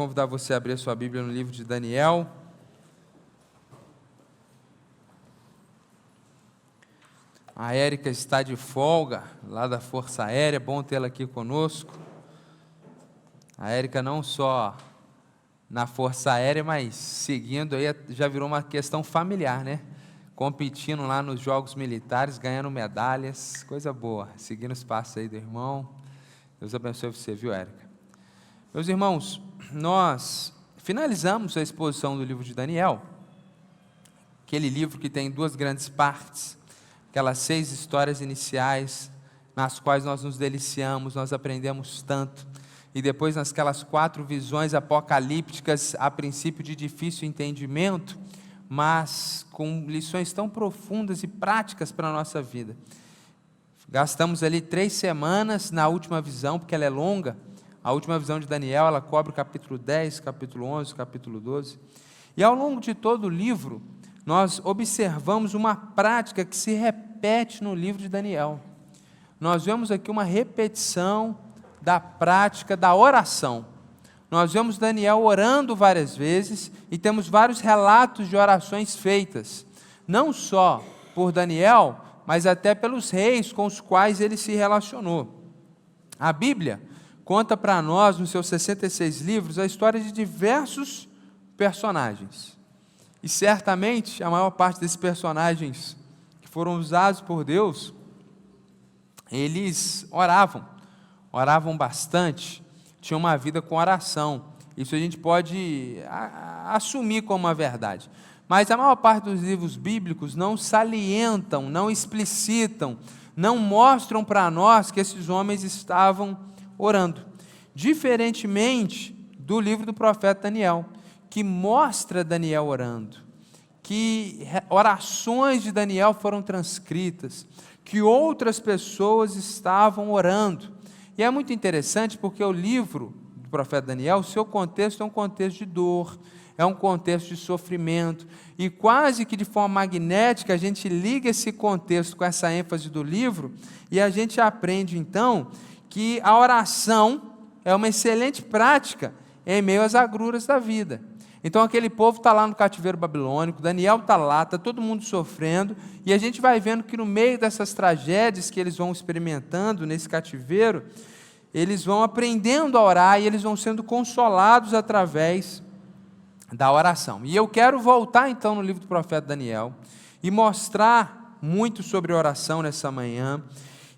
convidar você a abrir a sua Bíblia no livro de Daniel. A Érica está de folga, lá da Força Aérea, bom tê-la aqui conosco. A Érica não só na Força Aérea, mas seguindo aí, já virou uma questão familiar, né? Competindo lá nos Jogos Militares, ganhando medalhas, coisa boa. Seguindo os passos aí do irmão. Deus abençoe você, viu, Érica? Meus irmãos, nós finalizamos a exposição do livro de Daniel, aquele livro que tem duas grandes partes aquelas seis histórias iniciais, nas quais nós nos deliciamos, nós aprendemos tanto. E depois, nasquelas quatro visões apocalípticas, a princípio de difícil entendimento, mas com lições tão profundas e práticas para a nossa vida. Gastamos ali três semanas na última visão, porque ela é longa. A última visão de Daniel, ela cobre o capítulo 10, capítulo 11, capítulo 12. E ao longo de todo o livro, nós observamos uma prática que se repete no livro de Daniel. Nós vemos aqui uma repetição da prática da oração. Nós vemos Daniel orando várias vezes e temos vários relatos de orações feitas, não só por Daniel, mas até pelos reis com os quais ele se relacionou. A Bíblia conta para nós, nos seus 66 livros, a história de diversos personagens. E certamente a maior parte desses personagens que foram usados por Deus, eles oravam, oravam bastante, tinham uma vida com oração. Isso a gente pode assumir como uma verdade. Mas a maior parte dos livros bíblicos não salientam, não explicitam, não mostram para nós que esses homens estavam orando. Diferentemente do livro do profeta Daniel que mostra Daniel orando, que orações de Daniel foram transcritas, que outras pessoas estavam orando. E é muito interessante porque o livro do profeta Daniel, o seu contexto é um contexto de dor, é um contexto de sofrimento, e quase que de forma magnética a gente liga esse contexto com essa ênfase do livro, e a gente aprende então que a oração é uma excelente prática em meio às agruras da vida. Então aquele povo está lá no cativeiro babilônico, Daniel está lá, está todo mundo sofrendo, e a gente vai vendo que no meio dessas tragédias que eles vão experimentando nesse cativeiro, eles vão aprendendo a orar e eles vão sendo consolados através da oração. E eu quero voltar então no livro do profeta Daniel e mostrar muito sobre oração nessa manhã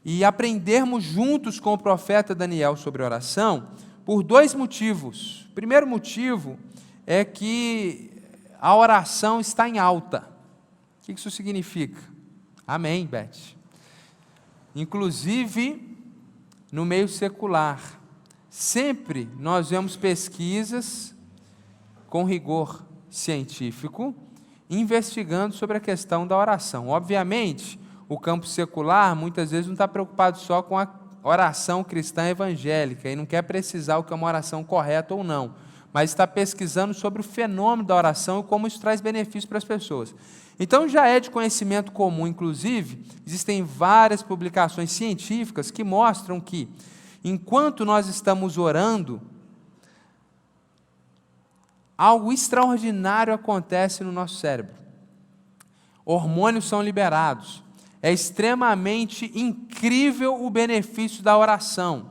e aprendermos juntos com o profeta Daniel sobre oração por dois motivos. O primeiro motivo é que a oração está em alta. O que isso significa? Amém, Beth. Inclusive, no meio secular, sempre nós vemos pesquisas com rigor científico investigando sobre a questão da oração. Obviamente, o campo secular muitas vezes não está preocupado só com a oração cristã evangélica e não quer precisar o que é uma oração correta ou não mas está pesquisando sobre o fenômeno da oração e como isso traz benefício para as pessoas. Então já é de conhecimento comum, inclusive, existem várias publicações científicas que mostram que, enquanto nós estamos orando, algo extraordinário acontece no nosso cérebro. Hormônios são liberados. É extremamente incrível o benefício da oração.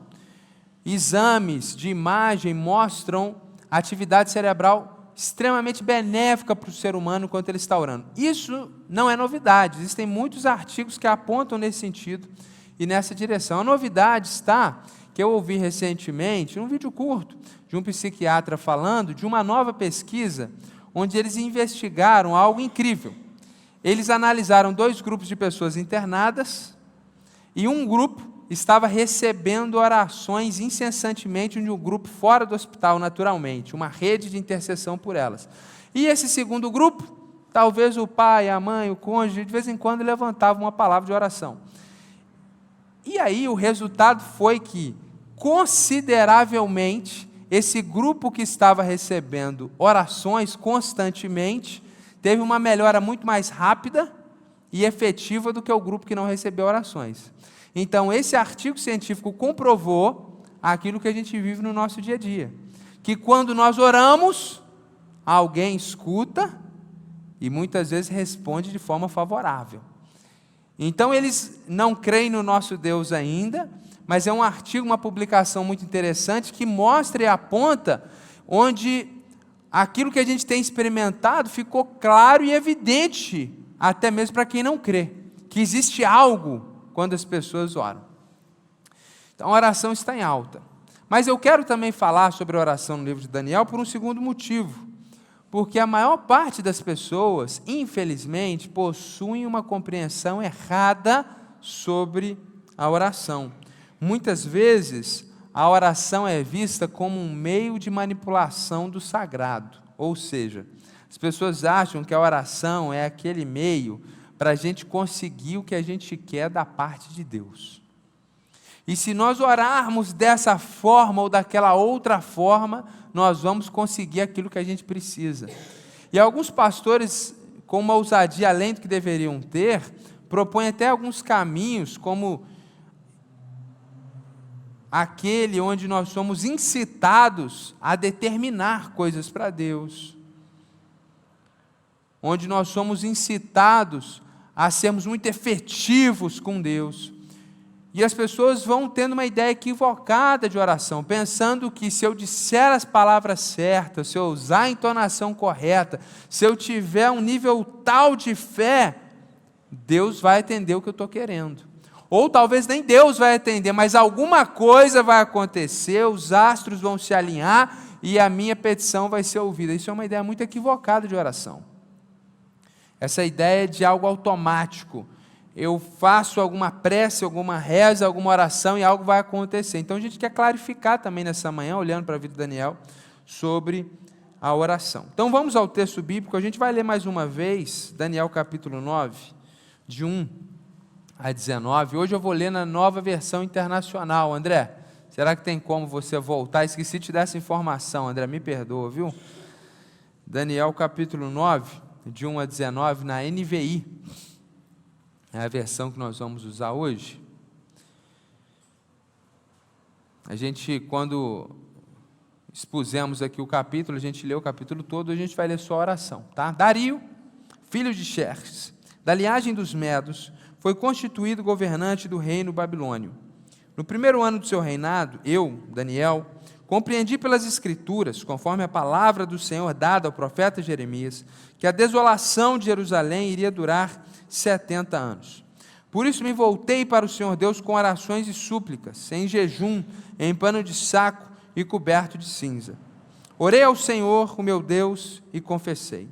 Exames de imagem mostram atividade cerebral extremamente benéfica para o ser humano enquanto ele está orando. Isso não é novidade, existem muitos artigos que apontam nesse sentido e nessa direção. A novidade está, que eu ouvi recentemente, num vídeo curto, de um psiquiatra falando de uma nova pesquisa onde eles investigaram algo incrível. Eles analisaram dois grupos de pessoas internadas e um grupo estava recebendo orações incessantemente de um grupo fora do hospital, naturalmente, uma rede de intercessão por elas. E esse segundo grupo, talvez o pai, a mãe, o cônjuge, de vez em quando levantavam uma palavra de oração. E aí o resultado foi que, consideravelmente, esse grupo que estava recebendo orações constantemente teve uma melhora muito mais rápida e efetiva do que o grupo que não recebeu orações. Então, esse artigo científico comprovou aquilo que a gente vive no nosso dia a dia. que quando nós oramos, alguém escuta e muitas vezes responde de forma favorável. Então eles não creem no nosso Deus ainda, mas é um artigo, uma publicação muito interessante que mostra e aponta onde aquilo que a gente tem experimentado ficou claro e evidente, até mesmo para quem não crê, que existe algo quando as pessoas oram. Então a oração está em alta. Mas eu quero também falar sobre a oração no livro de Daniel por um segundo motivo. Porque a maior parte das pessoas, infelizmente, possuem uma compreensão errada sobre a oração. Muitas vezes, a oração é vista como um meio de manipulação do sagrado. Ou seja, as pessoas acham que a oração é aquele meio para a gente conseguir o que a gente quer da parte de Deus. E se nós orarmos dessa forma ou daquela outra forma, nós vamos conseguir aquilo que a gente precisa. E alguns pastores, com uma ousadia além do que deveriam ter, propõem até alguns caminhos, como aquele onde nós somos incitados a determinar coisas para Deus, onde nós somos incitados a sermos muito efetivos com Deus. E as pessoas vão tendo uma ideia equivocada de oração, pensando que se eu disser as palavras certas, se eu usar a entonação correta, se eu tiver um nível tal de fé, Deus vai atender o que eu estou querendo. Ou talvez nem Deus vai atender, mas alguma coisa vai acontecer, os astros vão se alinhar e a minha petição vai ser ouvida. Isso é uma ideia muito equivocada de oração. Essa ideia de algo automático. Eu faço alguma prece, alguma reza, alguma oração e algo vai acontecer. Então a gente quer clarificar também nessa manhã, olhando para a vida de Daniel, sobre a oração. Então vamos ao texto bíblico, a gente vai ler mais uma vez, Daniel capítulo 9, de 1 a 19. Hoje eu vou ler na nova versão internacional. André, será que tem como você voltar? Esqueci de te dar essa informação, André, me perdoa, viu? Daniel capítulo 9, de 1 a 19, na NVI. É a versão que nós vamos usar hoje. A gente, quando expusemos aqui o capítulo, a gente leu o capítulo todo, a gente vai ler só a oração, tá? Dario, filho de Xerxes, da linhagem dos Medos, foi constituído governante do reino babilônio. No primeiro ano do seu reinado, eu, Daniel, compreendi pelas Escrituras, conforme a palavra do Senhor dada ao profeta Jeremias, que a desolação de Jerusalém iria durar setenta anos. Por isso me voltei para o Senhor Deus com orações e súplicas, em jejum, em pano de saco e coberto de cinza. Orei ao Senhor, o meu Deus, e confessei: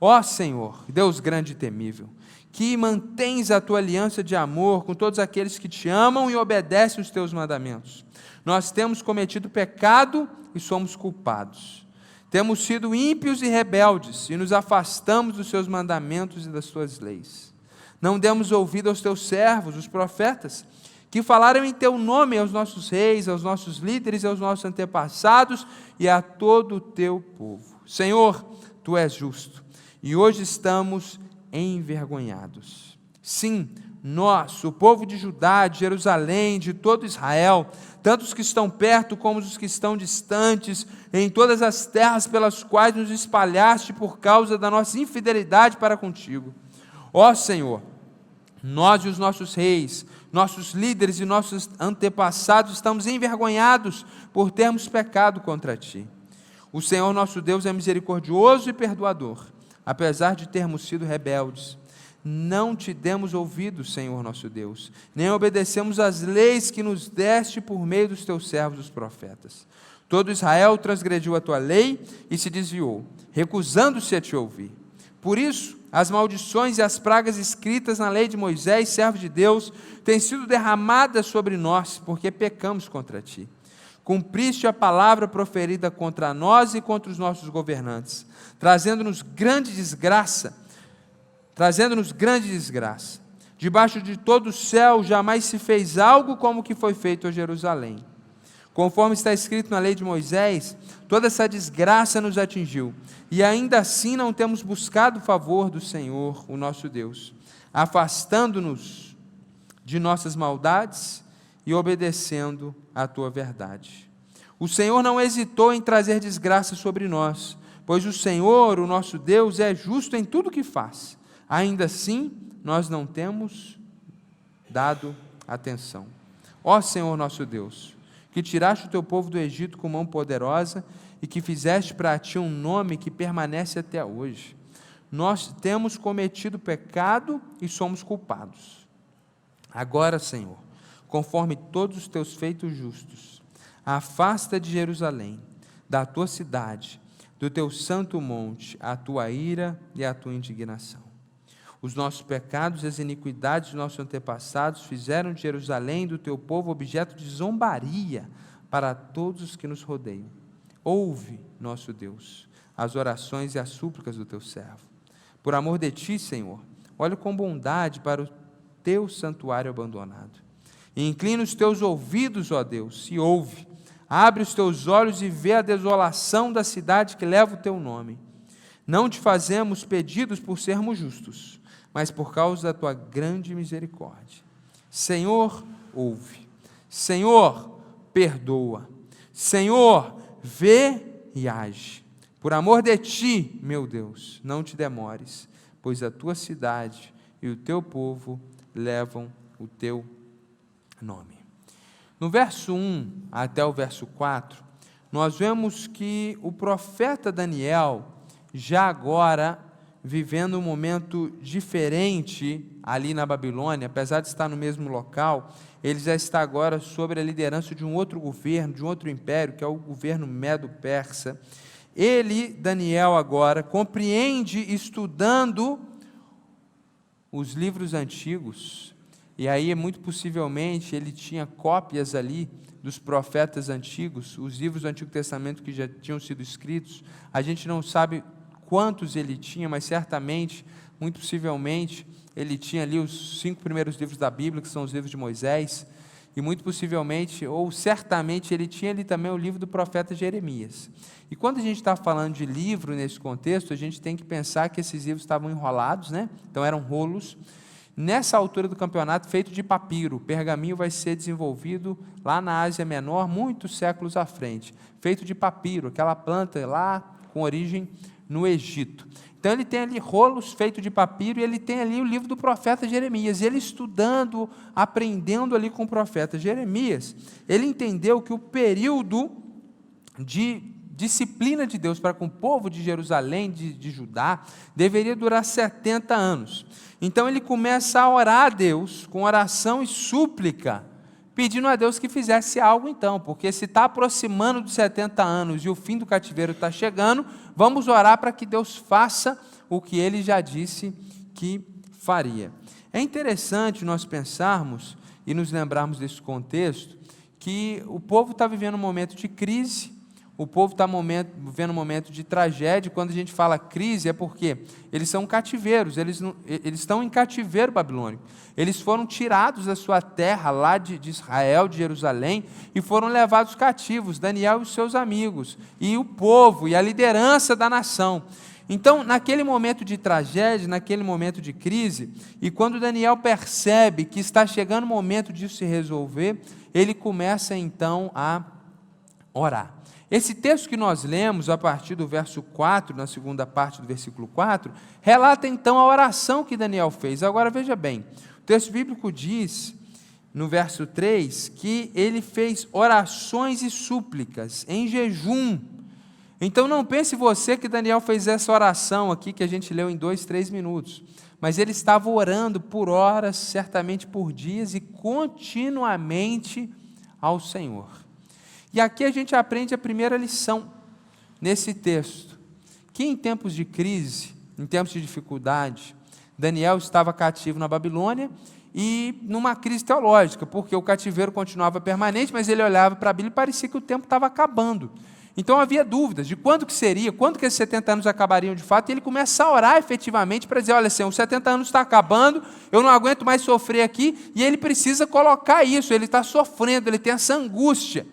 Ó Senhor, Deus grande e temível, que mantens a tua aliança de amor com todos aqueles que te amam e obedecem os teus mandamentos. Nós temos cometido pecado e somos culpados. Temos sido ímpios e rebeldes e nos afastamos dos seus mandamentos e das tuas leis. Não demos ouvido aos teus servos, os profetas, que falaram em teu nome aos nossos reis, aos nossos líderes, aos nossos antepassados e a todo o teu povo. Senhor, tu és justo e hoje estamos envergonhados. Sim, nós, o povo de Judá, de Jerusalém, de todo Israel, tanto os que estão perto como os que estão distantes, em todas as terras pelas quais nos espalhaste por causa da nossa infidelidade para contigo. Ó Senhor, nós e os nossos reis, nossos líderes e nossos antepassados estamos envergonhados por termos pecado contra ti. O Senhor nosso Deus é misericordioso e perdoador apesar de termos sido rebeldes, não te demos ouvidos, Senhor nosso Deus, nem obedecemos às leis que nos deste por meio dos teus servos, os profetas. Todo Israel transgrediu a tua lei e se desviou, recusando-se a te ouvir. Por isso, as maldições e as pragas escritas na lei de Moisés, servo de Deus, têm sido derramadas sobre nós, porque pecamos contra ti. Cumpriste a palavra proferida contra nós e contra os nossos governantes trazendo-nos grande desgraça, trazendo-nos grande desgraça. Debaixo de todo o céu jamais se fez algo como o que foi feito a Jerusalém. Conforme está escrito na lei de Moisés, toda essa desgraça nos atingiu, e ainda assim não temos buscado o favor do Senhor, o nosso Deus, afastando-nos de nossas maldades e obedecendo à tua verdade. O Senhor não hesitou em trazer desgraça sobre nós, pois o Senhor, o nosso Deus, é justo em tudo que faz. Ainda assim, nós não temos dado atenção. Ó Senhor nosso Deus, que tiraste o teu povo do Egito com mão poderosa e que fizeste para ti um nome que permanece até hoje. Nós temos cometido pecado e somos culpados. Agora, Senhor, conforme todos os teus feitos justos, afasta de Jerusalém, da tua cidade, do teu santo monte, a tua ira e a tua indignação. Os nossos pecados e as iniquidades dos nossos antepassados fizeram de Jerusalém do teu povo objeto de zombaria para todos os que nos rodeiam. Ouve, nosso Deus, as orações e as súplicas do teu servo. Por amor de ti, Senhor, olha com bondade para o teu santuário abandonado. E inclina os teus ouvidos, ó Deus, e ouve. Abre os teus olhos e vê a desolação da cidade que leva o teu nome. Não te fazemos pedidos por sermos justos, mas por causa da tua grande misericórdia. Senhor, ouve. Senhor, perdoa. Senhor, vê e age. Por amor de ti, meu Deus, não te demores, pois a tua cidade e o teu povo levam o teu nome. No verso 1 até o verso 4, nós vemos que o profeta Daniel, já agora vivendo um momento diferente ali na Babilônia, apesar de estar no mesmo local, ele já está agora sob a liderança de um outro governo, de um outro império, que é o governo Medo-Persa. Ele, Daniel, agora compreende estudando os livros antigos, e aí, muito possivelmente, ele tinha cópias ali dos profetas antigos, os livros do Antigo Testamento que já tinham sido escritos. A gente não sabe quantos ele tinha, mas certamente, muito possivelmente, ele tinha ali os cinco primeiros livros da Bíblia, que são os livros de Moisés, e muito possivelmente, ou certamente, ele tinha ali também o livro do profeta Jeremias. E quando a gente está falando de livro nesse contexto, a gente tem que pensar que esses livros estavam enrolados, né? então eram rolos, Nessa altura do campeonato, feito de papiro, pergaminho vai ser desenvolvido lá na Ásia Menor, muitos séculos à frente. Feito de papiro, aquela planta lá com origem no Egito. Então ele tem ali rolos feitos de papiro e ele tem ali o livro do profeta Jeremias. Ele estudando, aprendendo ali com o profeta Jeremias, ele entendeu que o período de disciplina de Deus para com o povo de Jerusalém, de, de Judá, deveria durar 70 anos. Então ele começa a orar a Deus com oração e súplica, pedindo a Deus que fizesse algo então, porque se está aproximando dos 70 anos e o fim do cativeiro está chegando, vamos orar para que Deus faça o que ele já disse que faria. É interessante nós pensarmos e nos lembrarmos desse contexto que o povo está vivendo um momento de crise, o povo está vivendo um momento de tragédia. Quando a gente fala crise, é porque eles são cativeiros, eles, eles estão em cativeiro babilônico. Eles foram tirados da sua terra, lá de, de Israel, de Jerusalém, e foram levados cativos, Daniel e os seus amigos, e o povo, e a liderança da nação. Então, naquele momento de tragédia, naquele momento de crise, e quando Daniel percebe que está chegando o momento disso se resolver, ele começa então a orar. Esse texto que nós lemos, a partir do verso 4, na segunda parte do versículo 4, relata então a oração que Daniel fez. Agora veja bem, o texto bíblico diz, no verso 3, que ele fez orações e súplicas em jejum. Então não pense você que Daniel fez essa oração aqui que a gente leu em dois, três minutos. Mas ele estava orando por horas, certamente por dias e continuamente ao Senhor. E aqui a gente aprende a primeira lição nesse texto, que em tempos de crise, em tempos de dificuldade, Daniel estava cativo na Babilônia e numa crise teológica, porque o cativeiro continuava permanente, mas ele olhava para a Bíblia e parecia que o tempo estava acabando. Então havia dúvidas de quando que seria, quando que esses 70 anos acabariam de fato, e ele começa a orar efetivamente para dizer, olha, assim, os 70 anos está acabando, eu não aguento mais sofrer aqui, e ele precisa colocar isso, ele está sofrendo, ele tem essa angústia.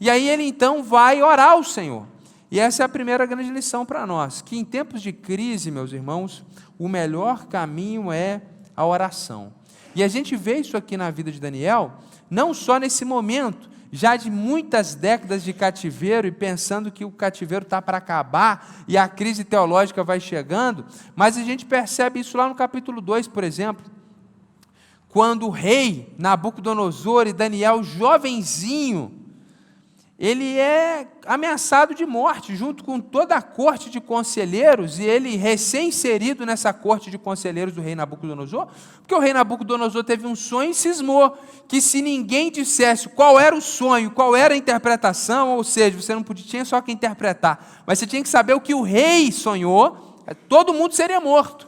E aí ele então vai orar ao Senhor. E essa é a primeira grande lição para nós, que em tempos de crise, meus irmãos, o melhor caminho é a oração. E a gente vê isso aqui na vida de Daniel, não só nesse momento, já de muitas décadas de cativeiro e pensando que o cativeiro está para acabar e a crise teológica vai chegando, mas a gente percebe isso lá no capítulo 2, por exemplo, quando o rei Nabucodonosor e Daniel, jovenzinho, ele é ameaçado de morte, junto com toda a corte de conselheiros, e ele recém-inserido nessa corte de conselheiros do rei Nabucodonosor, porque o rei Nabucodonosor teve um sonho e cismou que se ninguém dissesse qual era o sonho, qual era a interpretação, ou seja, você não podia, tinha só que interpretar, mas você tinha que saber o que o rei sonhou, todo mundo seria morto.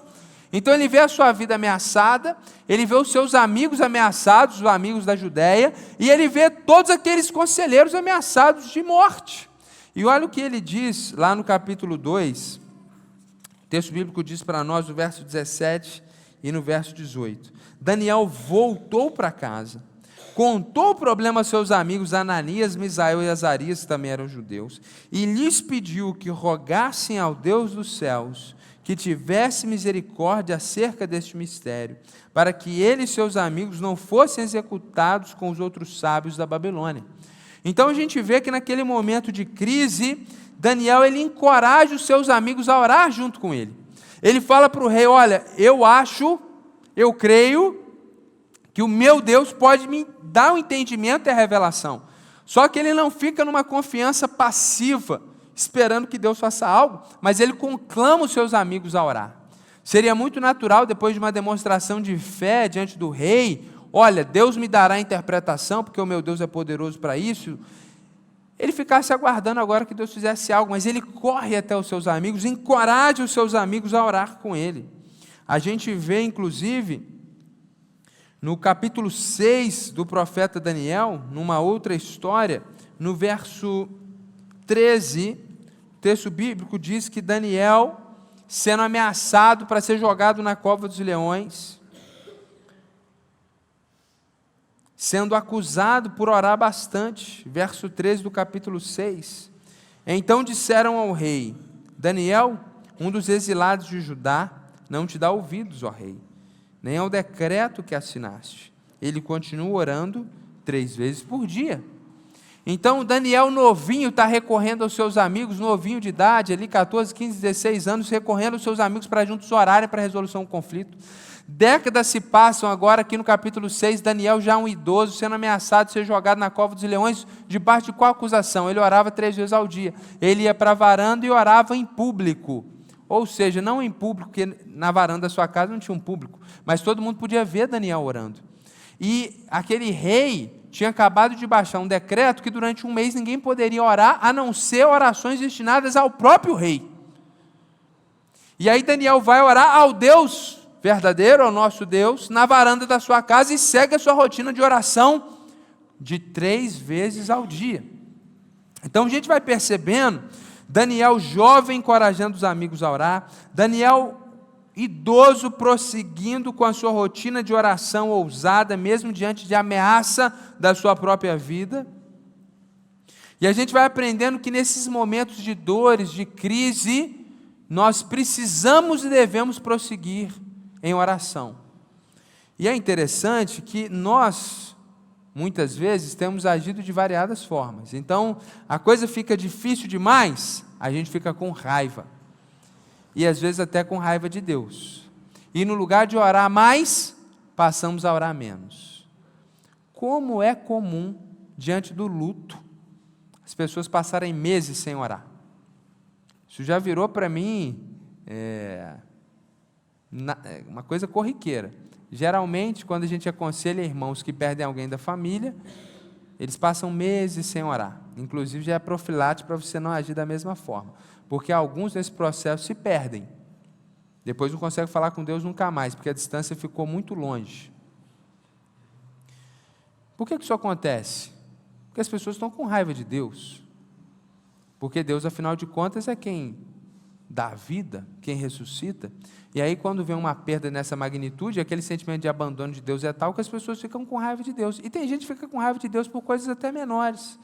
Então ele vê a sua vida ameaçada, ele vê os seus amigos ameaçados, os amigos da Judéia, e ele vê todos aqueles conselheiros ameaçados de morte. E olha o que ele diz lá no capítulo 2, o texto bíblico diz para nós no verso 17 e no verso 18: Daniel voltou para casa, contou o problema aos seus amigos Ananias, Misael e Azarias, que também eram judeus, e lhes pediu que rogassem ao Deus dos céus que tivesse misericórdia acerca deste mistério, para que ele e seus amigos não fossem executados com os outros sábios da Babilônia. Então a gente vê que naquele momento de crise, Daniel ele encoraja os seus amigos a orar junto com ele. Ele fala para o rei: Olha, eu acho, eu creio que o meu Deus pode me dar o entendimento e a revelação. Só que ele não fica numa confiança passiva esperando que Deus faça algo, mas ele conclama os seus amigos a orar. Seria muito natural, depois de uma demonstração de fé diante do rei, olha, Deus me dará a interpretação, porque o meu Deus é poderoso para isso. Ele ficasse aguardando agora que Deus fizesse algo, mas ele corre até os seus amigos, encoraja os seus amigos a orar com ele. A gente vê, inclusive, no capítulo 6 do profeta Daniel, numa outra história, no verso 13, o texto bíblico diz que Daniel, sendo ameaçado para ser jogado na cova dos leões, sendo acusado por orar bastante, verso 13 do capítulo 6. Então disseram ao rei: Daniel, um dos exilados de Judá, não te dá ouvidos, ó rei, nem ao decreto que assinaste. Ele continua orando três vezes por dia. Então Daniel novinho está recorrendo aos seus amigos, novinho de idade, ali 14, 15, 16 anos, recorrendo aos seus amigos para juntos orarem para a resolução do conflito. Décadas se passam agora, aqui no capítulo 6, Daniel já um idoso, sendo ameaçado de ser jogado na cova dos leões, debaixo de qual acusação? Ele orava três vezes ao dia. Ele ia para a varanda e orava em público. Ou seja, não em público, porque na varanda da sua casa não tinha um público, mas todo mundo podia ver Daniel orando. E aquele rei tinha acabado de baixar um decreto que durante um mês ninguém poderia orar, a não ser orações destinadas ao próprio rei. E aí Daniel vai orar ao Deus verdadeiro, ao nosso Deus, na varanda da sua casa e segue a sua rotina de oração de três vezes ao dia. Então a gente vai percebendo Daniel jovem encorajando os amigos a orar, Daniel idoso prosseguindo com a sua rotina de oração ousada, mesmo diante de ameaça da sua própria vida. E a gente vai aprendendo que nesses momentos de dores, de crise, nós precisamos e devemos prosseguir em oração. E é interessante que nós, muitas vezes, temos agido de variadas formas. Então, a coisa fica difícil demais, a gente fica com raiva e às vezes até com raiva de Deus. E no lugar de orar mais, passamos a orar menos. Como é comum, diante do luto, as pessoas passarem meses sem orar. Isso já virou para mim é, é, uma coisa corriqueira. Geralmente, quando a gente aconselha irmãos que perdem alguém da família, eles passam meses sem orar. Inclusive, já é profilático para você não agir da mesma forma porque alguns nesse processo se perdem. Depois não conseguem falar com Deus nunca mais, porque a distância ficou muito longe. Por que isso acontece? Porque as pessoas estão com raiva de Deus. Porque Deus, afinal de contas, é quem dá vida, quem ressuscita. E aí, quando vem uma perda nessa magnitude, aquele sentimento de abandono de Deus é tal que as pessoas ficam com raiva de Deus. E tem gente que fica com raiva de Deus por coisas até menores.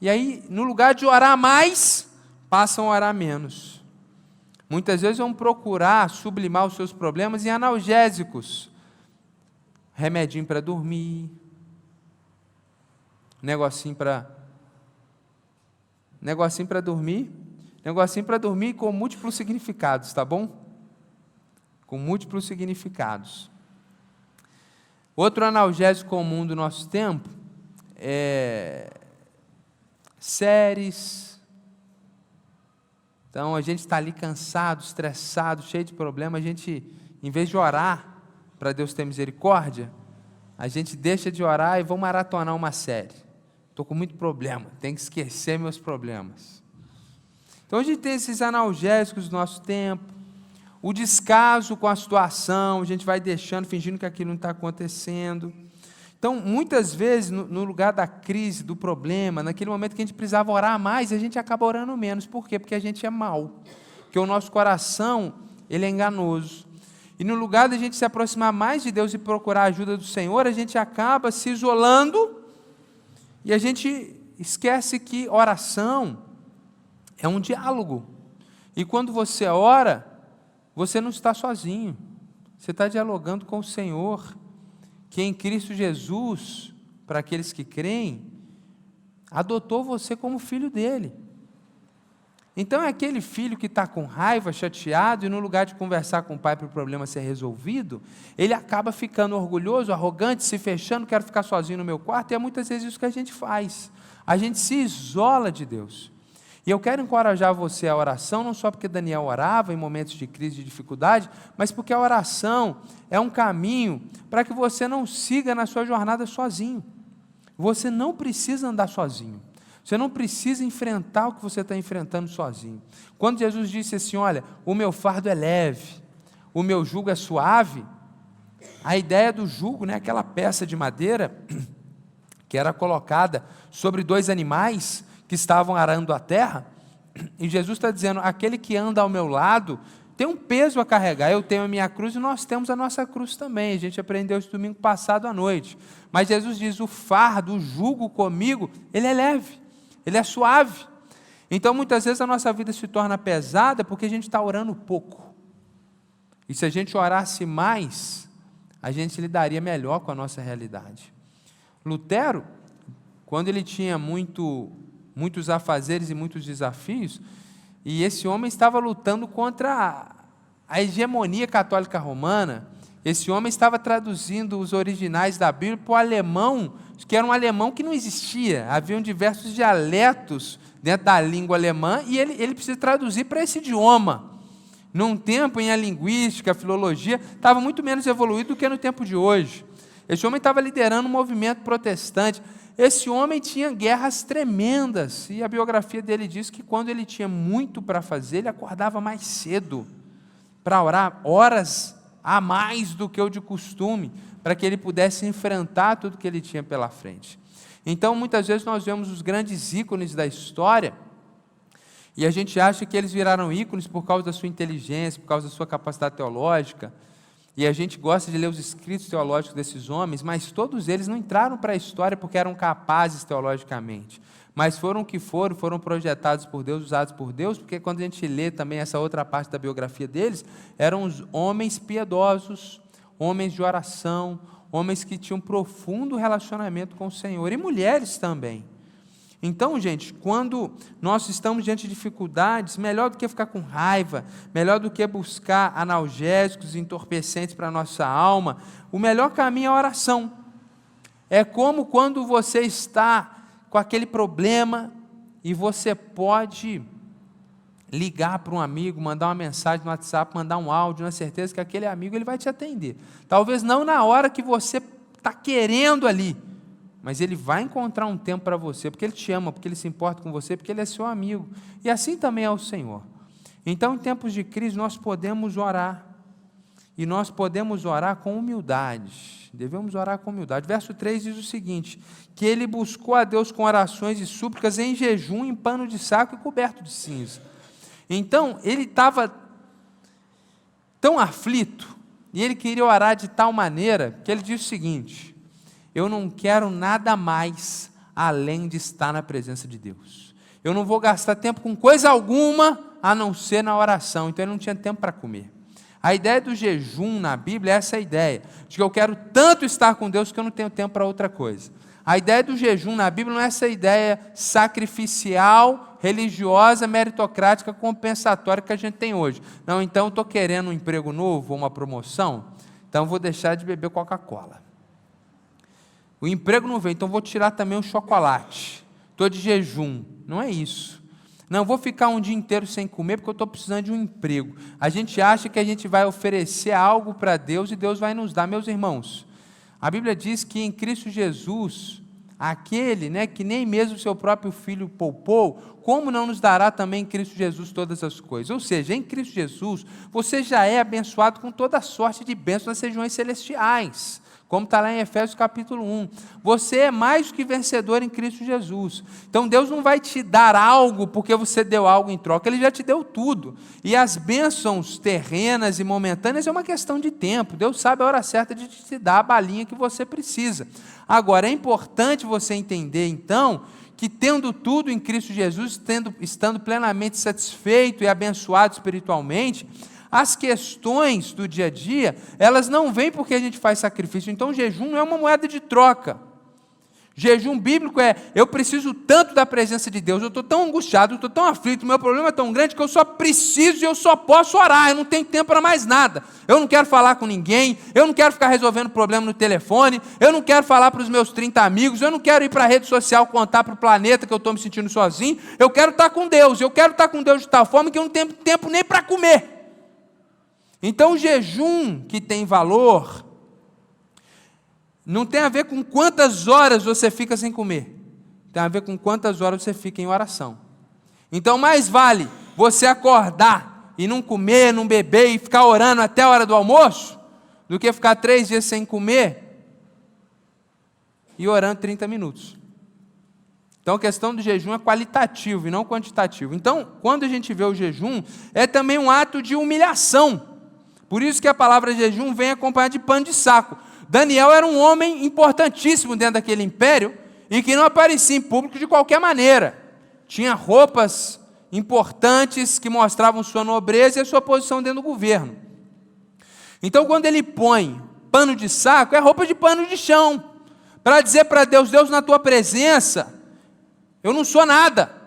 E aí, no lugar de orar mais, passam a orar menos. Muitas vezes vão procurar sublimar os seus problemas em analgésicos, remedinho para dormir, negocinho para negocinho para dormir, negocinho para dormir com múltiplos significados, tá bom? Com múltiplos significados. Outro analgésico comum do nosso tempo é séries. Então a gente está ali cansado, estressado, cheio de problemas, a gente, em vez de orar para Deus ter misericórdia, a gente deixa de orar e vamos maratonar uma série. Estou com muito problema, tenho que esquecer meus problemas. Então a gente tem esses analgésicos do nosso tempo, o descaso com a situação, a gente vai deixando, fingindo que aquilo não está acontecendo. Então, muitas vezes, no, lugar da crise, do problema, naquele momento que a gente precisava orar mais, a gente acaba orando menos. Por quê? Porque a gente é mau. Porque o nosso coração, ele é enganoso. E no lugar de a gente se aproximar mais de Deus e procurar a ajuda do Senhor, a gente acaba se isolando e a gente esquece que oração é um diálogo. E quando você ora, você não está sozinho, você está dialogando com o Senhor, que em Cristo Jesus, para aqueles que creem, adotou você como filho dele. Então é aquele filho que está com raiva, chateado, e no lugar de conversar com o pai para o problema ser resolvido, ele acaba ficando orgulhoso, arrogante, se fechando, quero ficar sozinho no meu quarto, e é muitas vezes isso que a gente faz. A gente se isola de Deus. E eu quero encorajar você a oração, não só porque Daniel orava em momentos de crise, de dificuldade, mas porque a oração é um caminho para que você não siga na sua jornada sozinho. Você não precisa andar sozinho. Você não precisa enfrentar o que você está enfrentando sozinho. Quando Jesus disse assim: Olha, o meu fardo é leve, o meu jugo é suave, a ideia do jugo, né, aquela peça de madeira que era colocada sobre dois animais que estavam arando a terra, e Jesus está dizendo: aquele que anda ao meu lado tem um peso a carregar. Eu tenho a minha cruz e nós temos a nossa cruz também. A gente aprendeu isso domingo passado à noite. Mas Jesus diz: o fardo, o jugo comigo, ele é leve, ele é suave. Então muitas vezes a nossa vida se torna pesada porque a gente está orando pouco. E se a gente orasse mais, a gente lidaria melhor com a nossa realidade. Lutero, quando ele tinha muito muitos afazeres e muitos desafios, e esse homem estava lutando contra a hegemonia católica romana. Esse homem estava traduzindo os originais da Bíblia para o alemão, que era um alemão que não existia. Haviam diversos dialetos dentro da língua alemã e ele, ele precisa traduzir para esse idioma. Num tempo em a linguística, a filologia, estava muito menos evoluído do que no tempo de hoje. Esse homem estava liderando um movimento protestante. Esse homem tinha guerras tremendas, e a biografia dele diz que quando ele tinha muito para fazer, ele acordava mais cedo para orar, horas a mais do que o de costume, para que ele pudesse enfrentar tudo que ele tinha pela frente. Então, muitas vezes nós vemos os grandes ícones da história, e a gente acha que eles viraram ícones por causa da sua inteligência, por causa da sua capacidade teológica, e a gente gosta de ler os escritos teológicos desses homens, mas todos eles não entraram para a história porque eram capazes teologicamente, mas foram o que foram, foram projetados por Deus, usados por Deus, porque quando a gente lê também essa outra parte da biografia deles, eram os homens piedosos, homens de oração, homens que tinham um profundo relacionamento com o Senhor, e mulheres também. Então, gente, quando nós estamos diante de dificuldades, melhor do que ficar com raiva, melhor do que buscar analgésicos entorpecentes para a nossa alma, o melhor caminho é a oração. É como quando você está com aquele problema e você pode ligar para um amigo, mandar uma mensagem no WhatsApp, mandar um áudio, na certeza que aquele amigo ele vai te atender. Talvez não na hora que você está querendo ali, mas ele vai encontrar um tempo para você, porque ele te ama, porque ele se importa com você, porque ele é seu amigo. E assim também é o Senhor. Então, em tempos de crise, nós podemos orar. E nós podemos orar com humildade. Devemos orar com humildade. Verso 3 diz o seguinte: que ele buscou a Deus com orações e súplicas em jejum, em pano de saco e coberto de cinza. Então, ele estava tão aflito, e ele queria orar de tal maneira, que ele diz o seguinte: eu não quero nada mais além de estar na presença de Deus. Eu não vou gastar tempo com coisa alguma a não ser na oração. Então ele não tinha tempo para comer. A ideia do jejum na Bíblia é essa ideia, de que eu quero tanto estar com Deus que eu não tenho tempo para outra coisa. A ideia do jejum na Bíblia não é essa ideia sacrificial, religiosa, meritocrática, compensatória que a gente tem hoje. Não, então estou querendo um emprego novo, uma promoção, então vou deixar de beber Coca-Cola. O emprego não vem, então vou tirar também o chocolate. Estou de jejum. Não é isso. Não, vou ficar um dia inteiro sem comer porque eu estou precisando de um emprego. A gente acha que a gente vai oferecer algo para Deus e Deus vai nos dar. Meus irmãos, a Bíblia diz que em Cristo Jesus, aquele né, que nem mesmo seu próprio filho poupou, como não nos dará também em Cristo Jesus todas as coisas? Ou seja, em Cristo Jesus, você já é abençoado com toda sorte de bênçãos nas regiões celestiais como está lá em Efésios capítulo 1. Você é mais do que vencedor em Cristo Jesus. Então Deus não vai te dar algo porque você deu algo em troca, Ele já te deu tudo. E as bênçãos terrenas e momentâneas é uma questão de tempo. Deus sabe a hora certa de te dar a balinha que você precisa. Agora, é importante você entender, então, que tendo tudo em Cristo Jesus, tendo, estando plenamente satisfeito e abençoado espiritualmente, as questões do dia a dia, elas não vêm porque a gente faz sacrifício. Então, jejum não é uma moeda de troca. Jejum bíblico é: eu preciso tanto da presença de Deus, eu estou tão angustiado, eu estou tão aflito, meu problema é tão grande que eu só preciso e eu só posso orar, eu não tenho tempo para mais nada. Eu não quero falar com ninguém, eu não quero ficar resolvendo problema no telefone, eu não quero falar para os meus 30 amigos, eu não quero ir para a rede social contar para o planeta que eu estou me sentindo sozinho, eu quero estar com Deus, eu quero estar com Deus de tal forma que eu não tenho tempo nem para comer. Então, o jejum que tem valor não tem a ver com quantas horas você fica sem comer, tem a ver com quantas horas você fica em oração. Então, mais vale você acordar e não comer, não beber e ficar orando até a hora do almoço, do que ficar três dias sem comer e orando 30 minutos. Então a questão do jejum é qualitativo e não quantitativo. Então, quando a gente vê o jejum, é também um ato de humilhação. Por isso que a palavra jejum vem acompanhada de pano de saco. Daniel era um homem importantíssimo dentro daquele império e que não aparecia em público de qualquer maneira. Tinha roupas importantes que mostravam sua nobreza e a sua posição dentro do governo. Então, quando ele põe pano de saco, é roupa de pano de chão, para dizer para Deus: Deus, na tua presença, eu não sou nada.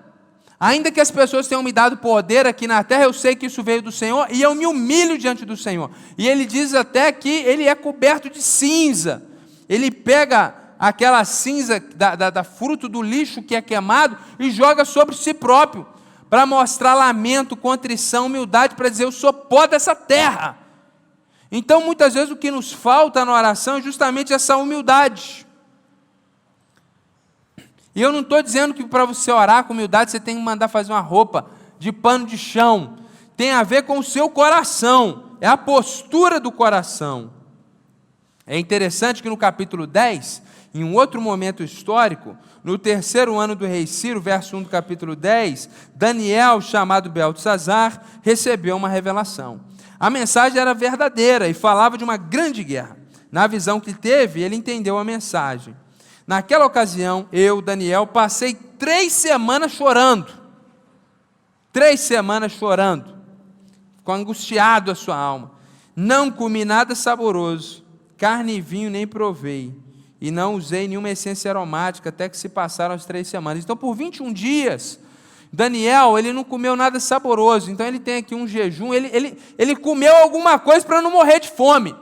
Ainda que as pessoas tenham me dado poder aqui na terra, eu sei que isso veio do Senhor e eu me humilho diante do Senhor. E ele diz até que ele é coberto de cinza. Ele pega aquela cinza da, da, da fruto do lixo que é queimado e joga sobre si próprio, para mostrar lamento, contrição, humildade, para dizer: Eu sou pó dessa terra. Então, muitas vezes, o que nos falta na oração é justamente essa humildade. E eu não estou dizendo que para você orar com humildade você tem que mandar fazer uma roupa de pano de chão. Tem a ver com o seu coração, é a postura do coração. É interessante que no capítulo 10, em um outro momento histórico, no terceiro ano do rei Ciro, verso 1 do capítulo 10, Daniel, chamado Beltesazar, recebeu uma revelação. A mensagem era verdadeira e falava de uma grande guerra. Na visão que teve, ele entendeu a mensagem. Naquela ocasião, eu, Daniel, passei três semanas chorando. Três semanas chorando. Ficou angustiado a sua alma. Não comi nada saboroso, carne e vinho nem provei. E não usei nenhuma essência aromática até que se passaram as três semanas. Então, por 21 dias, Daniel, ele não comeu nada saboroso. Então, ele tem aqui um jejum. Ele, ele, ele comeu alguma coisa para não morrer de fome.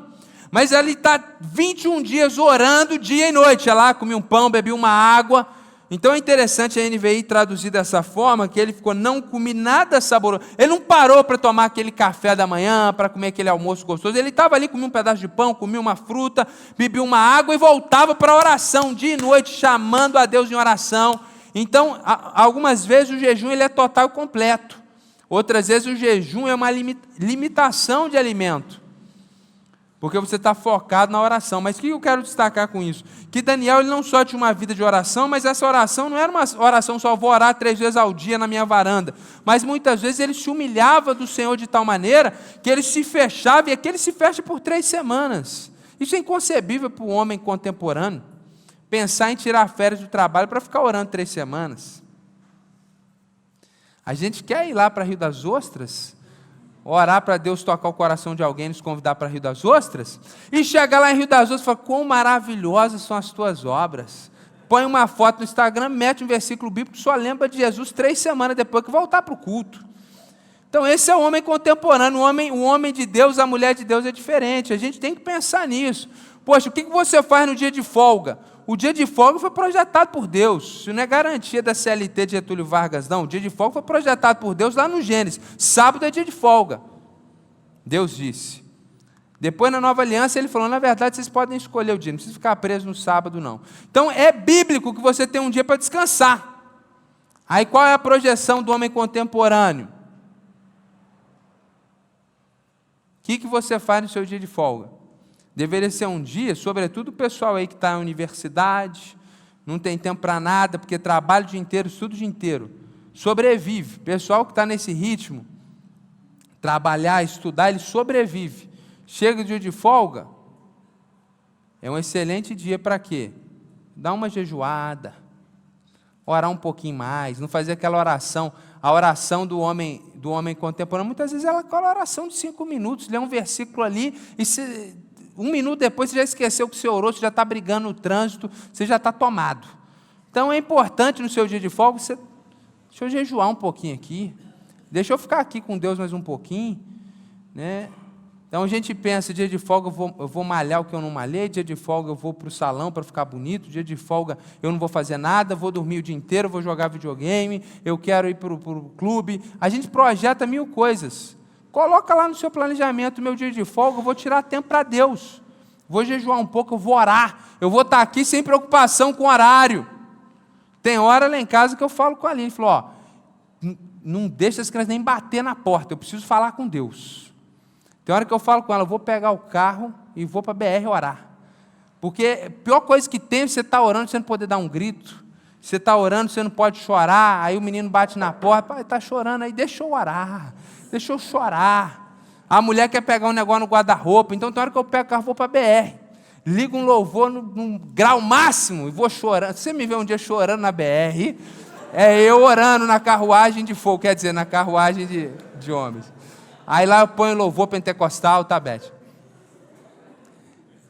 Mas ele está 21 dias orando dia e noite. Ela comia um pão, bebia uma água. Então é interessante a NVI traduzir dessa forma, que ele ficou, não comi nada saboroso. Ele não parou para tomar aquele café da manhã, para comer aquele almoço gostoso. Ele estava ali, comia um pedaço de pão, comia uma fruta, bebia uma água e voltava para a oração, dia e noite, chamando a Deus em oração. Então, algumas vezes o jejum ele é total e completo. Outras vezes o jejum é uma limitação de alimento porque você está focado na oração. Mas o que eu quero destacar com isso? Que Daniel ele não só tinha uma vida de oração, mas essa oração não era uma oração só vou orar três vezes ao dia na minha varanda. Mas muitas vezes ele se humilhava do Senhor de tal maneira que ele se fechava e aqui ele se fecha por três semanas. Isso é inconcebível para o homem contemporâneo. Pensar em tirar férias do trabalho para ficar orando três semanas. A gente quer ir lá para Rio das Ostras orar para Deus tocar o coração de alguém nos convidar para Rio das Ostras, e chegar lá em Rio das Ostras e falar: quão maravilhosas são as tuas obras. Põe uma foto no Instagram, mete um versículo bíblico, só lembra de Jesus três semanas depois que voltar para o culto. Então, esse é o homem contemporâneo, o homem, o homem de Deus, a mulher de Deus é diferente. A gente tem que pensar nisso. Poxa, o que você faz no dia de folga? O dia de folga foi projetado por Deus. Isso não é garantia da CLT de Getúlio Vargas, não. O dia de folga foi projetado por Deus lá no Gênesis. Sábado é dia de folga. Deus disse. Depois, na nova aliança, ele falou: na verdade, vocês podem escolher o dia, não precisa ficar preso no sábado, não. Então, é bíblico que você tem um dia para descansar. Aí, qual é a projeção do homem contemporâneo? O que, que você faz no seu dia de folga? Deveria ser um dia, sobretudo o pessoal aí que está na universidade, não tem tempo para nada, porque trabalha o dia inteiro, estuda o dia inteiro. Sobrevive. Pessoal que está nesse ritmo, trabalhar, estudar, ele sobrevive. Chega o dia de folga, é um excelente dia para quê? Dar uma jejuada, orar um pouquinho mais, não fazer aquela oração, a oração do homem do homem contemporâneo, muitas vezes ela é aquela oração de cinco minutos, lê um versículo ali e se um minuto depois você já esqueceu que você orou, você já está brigando no trânsito, você já está tomado. Então é importante no seu dia de folga você. Deixa eu jejuar um pouquinho aqui. Deixa eu ficar aqui com Deus mais um pouquinho. Né? Então a gente pensa, dia de folga eu vou, eu vou malhar o que eu não malhei, dia de folga eu vou para o salão para ficar bonito, dia de folga eu não vou fazer nada, vou dormir o dia inteiro, vou jogar videogame, eu quero ir para o clube. A gente projeta mil coisas. Coloca lá no seu planejamento, meu dia de folga, eu vou tirar tempo para Deus. Vou jejuar um pouco, eu vou orar. Eu vou estar aqui sem preocupação com horário. Tem hora lá em casa que eu falo com a Aline, falou, ó, não deixa as crianças nem bater na porta, eu preciso falar com Deus. Tem hora que eu falo com ela, vou pegar o carro e vou para a BR orar. Porque a pior coisa que tem você estar tá orando, você não poder dar um grito. Você está orando, você não pode chorar, aí o menino bate na porta, pai, está chorando, aí deixa eu orar deixa eu chorar. A mulher quer pegar um negócio no guarda-roupa, então tem hora que eu pego o carro vou para BR. Ligo um louvor no, num grau máximo e vou chorando. Você me vê um dia chorando na BR, é eu orando na carruagem de fogo, quer dizer, na carruagem de, de homens. Aí lá eu ponho louvor pentecostal, tá, Beth?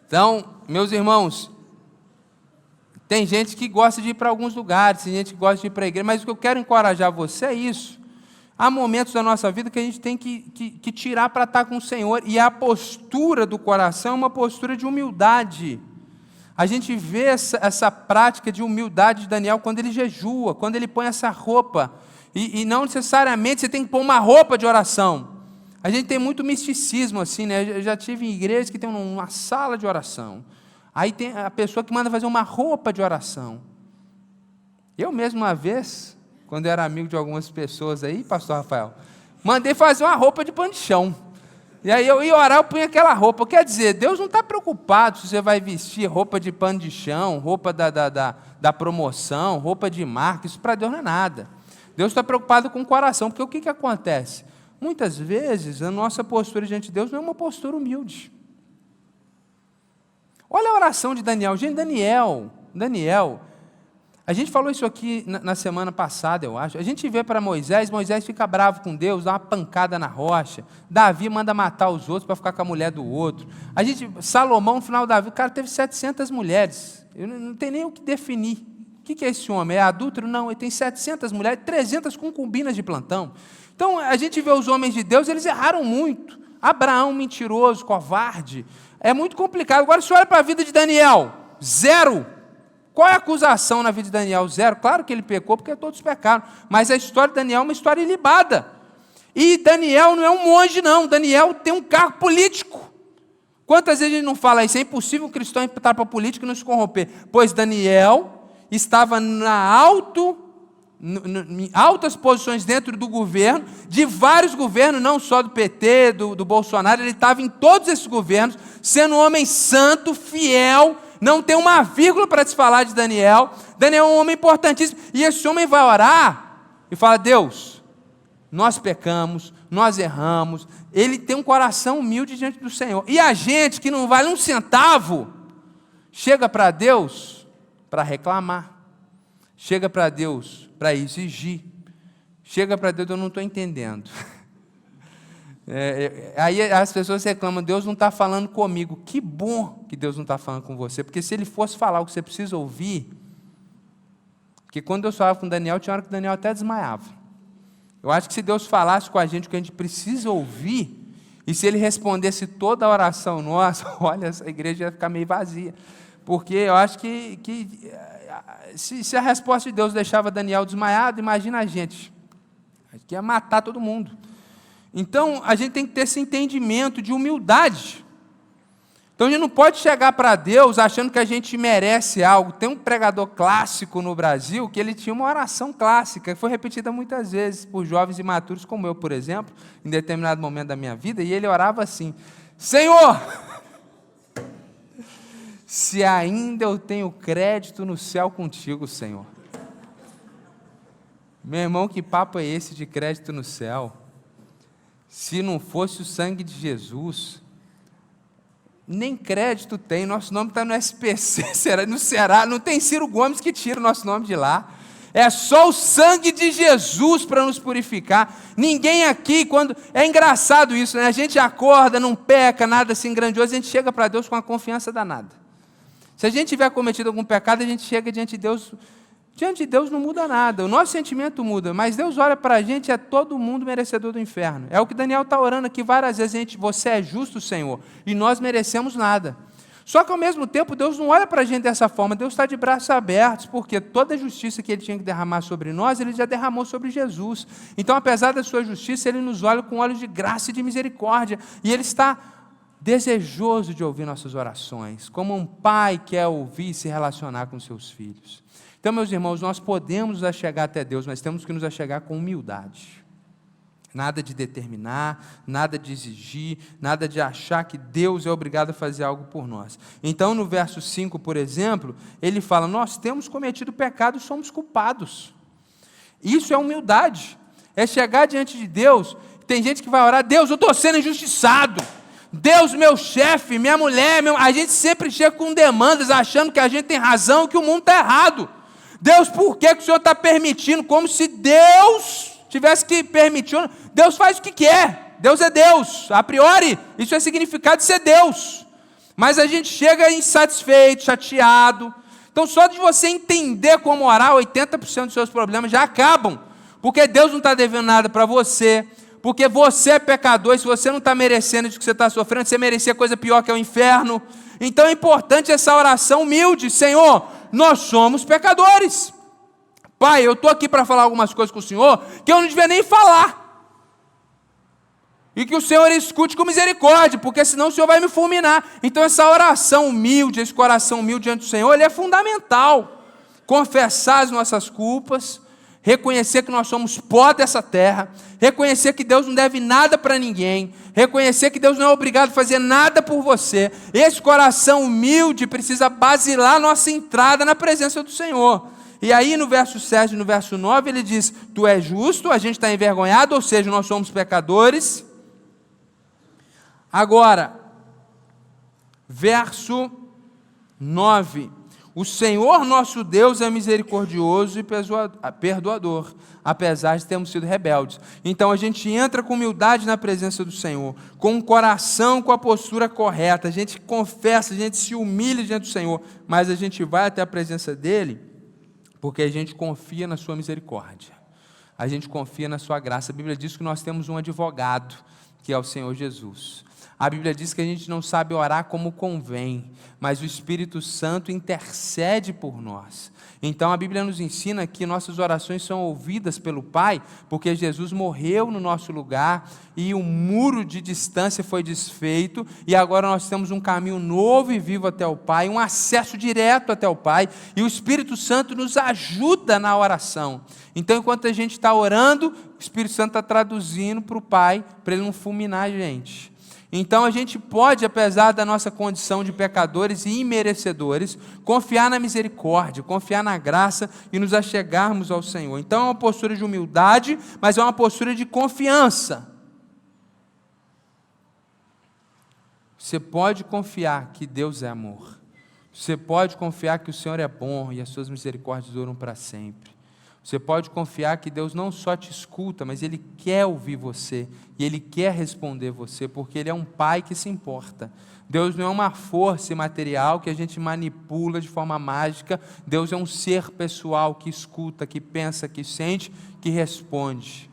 Então, meus irmãos, tem gente que gosta de ir para alguns lugares, tem gente que gosta de ir para a igreja, mas o que eu quero encorajar você é isso. Há momentos da nossa vida que a gente tem que, que, que tirar para estar com o Senhor, e a postura do coração é uma postura de humildade. A gente vê essa, essa prática de humildade de Daniel quando ele jejua, quando ele põe essa roupa. E, e, não necessariamente você tem que pôr uma roupa de oração. A gente tem muito misticismo assim, né? Eu já tive em igrejas que tem uma sala de oração. Aí tem a pessoa que manda fazer uma roupa de oração. Eu mesmo uma vez quando eu era amigo de algumas pessoas aí, pastor Rafael, mandei fazer uma roupa de pano de chão. E aí eu ia orar, eu punha aquela roupa. Quer dizer, Deus não está preocupado se você vai vestir roupa de pano de chão, roupa da, da, da, da promoção, roupa de marca, isso para Deus não é nada. Deus está preocupado com o coração, porque o que, que acontece? Muitas vezes a nossa postura diante de Deus não é uma postura humilde. Olha a oração de Daniel. Gente, Daniel, Daniel, a gente falou isso aqui na, semana passada, eu acho. A gente vê para Moisés, Moisés fica bravo com Deus, dá uma pancada na rocha. Davi manda matar os outros para ficar com a mulher do outro. A gente, Salomão, no final, Davi, o cara teve 700 mulheres. Eu não, tem nem o que definir. O que, é esse homem? É adúltero? Não, ele tem 700 mulheres, 300 concubinas de plantão. Então, a gente vê os homens de Deus, eles erraram muito. Abraão, mentiroso, covarde. É muito complicado. Agora, se olha para a vida de Daniel, zero. Qual é a acusação na vida de Daniel? Zero. Claro que ele pecou, porque todos pecaram. Mas a história de Daniel é uma história ilibada. E Daniel não é um monge, não. Daniel tem um cargo político. Quantas vezes gente não fala isso? É impossível um cristão entrar para a política e não se corromper. Pois Daniel estava na alto, em altas posições dentro do governo, de vários governos, não só do PT, do, do Bolsonaro, ele estava em todos esses governos, sendo um homem santo, fiel, não tem uma vírgula para te falar de Daniel. Daniel é um homem importantíssimo. E esse homem vai orar e fala: Deus, nós pecamos, nós erramos. Ele tem um coração humilde diante do Senhor. E a gente que não vale um centavo, chega para Deus para reclamar, chega para Deus para exigir, chega para Deus, eu não estou entendendo. É, é, aí as pessoas reclamam, Deus não está falando comigo. Que bom que Deus não está falando com você, porque se Ele fosse falar o que você precisa ouvir, porque quando Deus falava com Daniel, tinha hora que Daniel até desmaiava. Eu acho que se Deus falasse com a gente o que a gente precisa ouvir, e se Ele respondesse toda a oração nossa, olha, essa igreja ia ficar meio vazia. Porque eu acho que, que se, se a resposta de Deus deixava Daniel desmaiado, imagina a gente. A gente ia matar todo mundo. Então, a gente tem que ter esse entendimento de humildade. Então, a gente não pode chegar para Deus achando que a gente merece algo. Tem um pregador clássico no Brasil que ele tinha uma oração clássica, que foi repetida muitas vezes por jovens imaturos, como eu, por exemplo, em determinado momento da minha vida, e ele orava assim: Senhor, se ainda eu tenho crédito no céu contigo, Senhor. Meu irmão, que papo é esse de crédito no céu? Se não fosse o sangue de Jesus, nem crédito tem, nosso nome está no SPC, no Ceará, não tem Ciro Gomes que tira o nosso nome de lá. É só o sangue de Jesus para nos purificar. Ninguém aqui, quando. É engraçado isso, né? A gente acorda, não peca, nada assim grandioso, a gente chega para Deus com a confiança danada. Se a gente tiver cometido algum pecado, a gente chega diante de Deus. Diante de Deus não muda nada, o nosso sentimento muda, mas Deus olha para a gente, é todo mundo merecedor do inferno. É o que Daniel está orando aqui várias vezes, gente, você é justo, Senhor, e nós merecemos nada. Só que ao mesmo tempo, Deus não olha para a gente dessa forma, Deus está de braços abertos, porque toda a justiça que Ele tinha que derramar sobre nós, Ele já derramou sobre Jesus. Então, apesar da sua justiça, Ele nos olha com olhos de graça e de misericórdia, e Ele está desejoso de ouvir nossas orações, como um pai quer ouvir e se relacionar com seus filhos. Então, meus irmãos, nós podemos nos achegar até Deus, mas temos que nos achegar com humildade. Nada de determinar, nada de exigir, nada de achar que Deus é obrigado a fazer algo por nós. Então, no verso 5, por exemplo, ele fala: Nós temos cometido pecado somos culpados. Isso é humildade. É chegar diante de Deus. Tem gente que vai orar: Deus, eu estou sendo injustiçado. Deus, meu chefe, minha mulher, meu... a gente sempre chega com demandas, achando que a gente tem razão, que o mundo está errado. Deus, por que, que o Senhor está permitindo? Como se Deus tivesse que permitir. Deus faz o que quer. Deus é Deus. A priori, isso é significado de ser Deus. Mas a gente chega insatisfeito, chateado. Então, só de você entender como orar, 80% dos seus problemas já acabam. Porque Deus não está devendo nada para você porque você é pecador, e se você não está merecendo isso que você está sofrendo, você merecia coisa pior que é o inferno. Então é importante essa oração humilde: Senhor, nós somos pecadores. Pai, eu estou aqui para falar algumas coisas com o Senhor que eu não devia nem falar. E que o Senhor escute com misericórdia, porque senão o Senhor vai me fulminar. Então, essa oração humilde, esse coração humilde diante do Senhor, ele é fundamental. Confessar as nossas culpas, reconhecer que nós somos pó dessa terra, reconhecer que Deus não deve nada para ninguém, reconhecer que Deus não é obrigado a fazer nada por você. Esse coração humilde precisa basilar nossa entrada na presença do Senhor. E aí no verso 7 e no verso 9 ele diz: Tu és justo, a gente está envergonhado, ou seja, nós somos pecadores. Agora, verso 9. O Senhor nosso Deus é misericordioso e perdoador, apesar de termos sido rebeldes. Então a gente entra com humildade na presença do Senhor, com o coração, com a postura correta, a gente confessa, a gente se humilha diante do Senhor, mas a gente vai até a presença dEle porque a gente confia na Sua misericórdia, a gente confia na Sua graça. A Bíblia diz que nós temos um advogado, que é o Senhor Jesus. A Bíblia diz que a gente não sabe orar como convém, mas o Espírito Santo intercede por nós. Então a Bíblia nos ensina que nossas orações são ouvidas pelo Pai, porque Jesus morreu no nosso lugar e o muro de distância foi desfeito, e agora nós temos um caminho novo e vivo até o Pai, um acesso direto até o Pai, e o Espírito Santo nos ajuda na oração. Então, enquanto a gente está orando, o Espírito Santo está traduzindo para o Pai, para ele não fulminar a gente. Então a gente pode, apesar da nossa condição de pecadores e imerecedores, confiar na misericórdia, confiar na graça e nos achegarmos ao Senhor. Então é uma postura de humildade, mas é uma postura de confiança. Você pode confiar que Deus é amor. Você pode confiar que o Senhor é bom e as suas misericórdias duram para sempre. Você pode confiar que Deus não só te escuta, mas Ele quer ouvir você e Ele quer responder você, porque Ele é um Pai que se importa. Deus não é uma força material que a gente manipula de forma mágica. Deus é um ser pessoal que escuta, que pensa, que sente, que responde,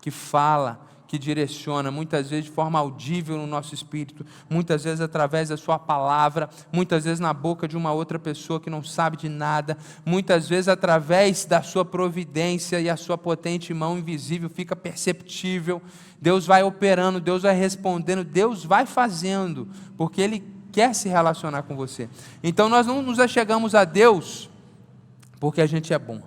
que fala, que direciona, muitas vezes de forma audível no nosso espírito, muitas vezes através da Sua palavra, muitas vezes na boca de uma outra pessoa que não sabe de nada, muitas vezes através da Sua providência e a Sua potente mão invisível fica perceptível. Deus vai operando, Deus vai respondendo, Deus vai fazendo, porque Ele quer se relacionar com você. Então nós não nos achegamos a Deus porque a gente é bom.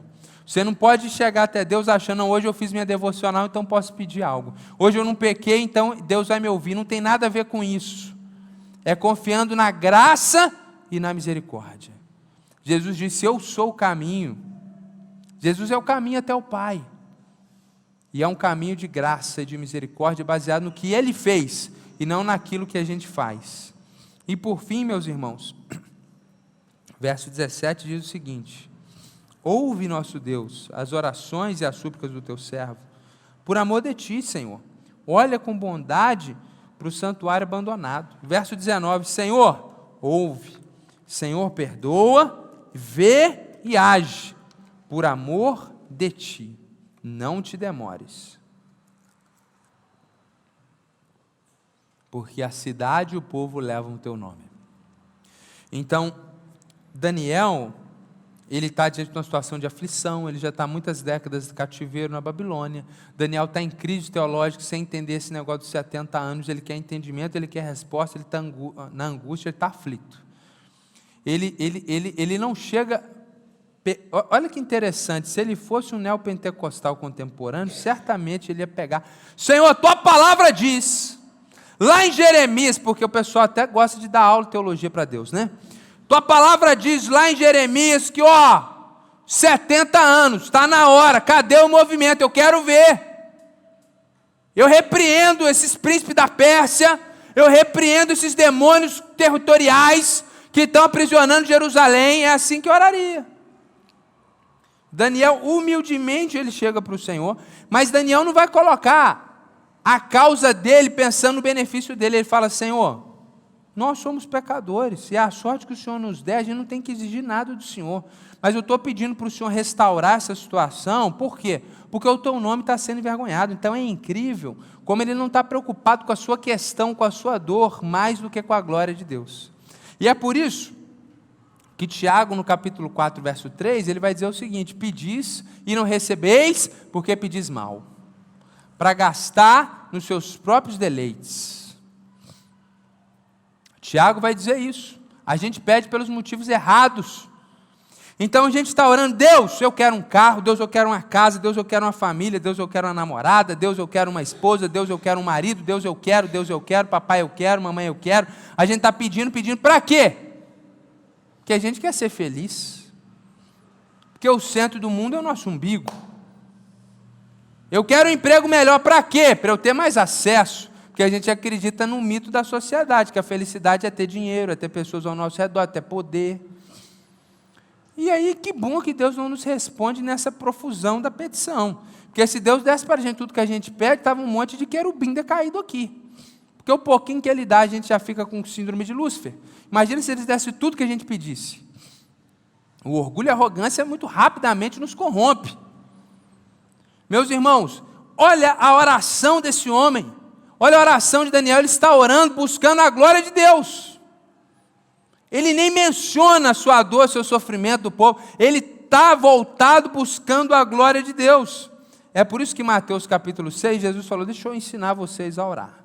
Você não pode chegar até Deus achando, hoje eu fiz minha devocional, então posso pedir algo. Hoje eu não pequei, então Deus vai me ouvir. Não tem nada a ver com isso. É confiando na graça e na misericórdia. Jesus disse: Eu sou o caminho. Jesus é o caminho até o Pai. E é um caminho de graça e de misericórdia baseado no que Ele fez e não naquilo que a gente faz. E por fim, meus irmãos, verso 17 diz o seguinte: Ouve, nosso Deus, as orações e as súplicas do teu servo. Por amor de ti, Senhor. Olha com bondade para o santuário abandonado. Verso 19: Senhor, ouve. Senhor, perdoa, vê e age. Por amor de ti. Não te demores. Porque a cidade e o povo levam o teu nome. Então, Daniel ele está diante de uma situação de aflição, ele já está muitas décadas de cativeiro na Babilônia. Daniel está em crise teológica, sem entender esse negócio de 70 anos. Ele quer entendimento, ele quer resposta, ele está na angústia, ele está aflito. Ele, ele, ele, ele não chega. Olha que interessante, se ele fosse um neopentecostal contemporâneo, certamente ele ia pegar. Senhor, tua palavra diz, lá em Jeremias, porque o pessoal até gosta de dar aula de teologia para Deus, né? Tua palavra diz lá em Jeremias que, ó, 70 anos, está na hora, cadê o movimento? Eu quero ver. Eu repreendo esses príncipes da Pérsia, eu repreendo esses demônios territoriais que estão aprisionando Jerusalém, é assim que eu oraria. Daniel, humildemente, ele chega para o Senhor, mas Daniel não vai colocar a causa dele pensando no benefício dele. Ele fala: Senhor, nós somos pecadores, e a sorte que o Senhor nos der, a gente não tem que exigir nada do Senhor. Mas eu estou pedindo para o Senhor restaurar essa situação, por quê? Porque o teu nome está sendo envergonhado. Então é incrível como ele não está preocupado com a sua questão, com a sua dor, mais do que com a glória de Deus. E é por isso que Tiago, no capítulo 4, verso 3, ele vai dizer o seguinte: Pedis e não recebeis, porque pedis mal, para gastar nos seus próprios deleites. Tiago vai dizer isso. A gente pede pelos motivos errados. Então a gente está orando, Deus, eu quero um carro, Deus, eu quero uma casa, Deus, eu quero uma família, Deus, eu quero uma namorada, Deus, eu quero uma esposa, Deus, eu quero um marido, Deus, eu quero, Deus, eu quero, papai, eu quero, mamãe, eu quero. A gente está pedindo, pedindo, para quê? Porque a gente quer ser feliz. Porque o centro do mundo é o nosso umbigo. Eu quero um emprego melhor, para quê? Para eu ter mais acesso. Porque a gente acredita no mito da sociedade, que a felicidade é ter dinheiro, é ter pessoas ao nosso redor, é ter poder. E aí, que bom que Deus não nos responde nessa profusão da petição. Porque se Deus desse para a gente tudo que a gente pede, estava um monte de querubim decaído aqui. Porque o pouquinho que ele dá, a gente já fica com síndrome de Lúcifer. Imagina se eles dessem tudo que a gente pedisse. O orgulho e a arrogância muito rapidamente nos corrompe. Meus irmãos, olha a oração desse homem. Olha a oração de Daniel, ele está orando, buscando a glória de Deus. Ele nem menciona a sua dor, seu sofrimento do povo, ele está voltado buscando a glória de Deus. É por isso que Mateus capítulo 6, Jesus falou: Deixa eu ensinar vocês a orar.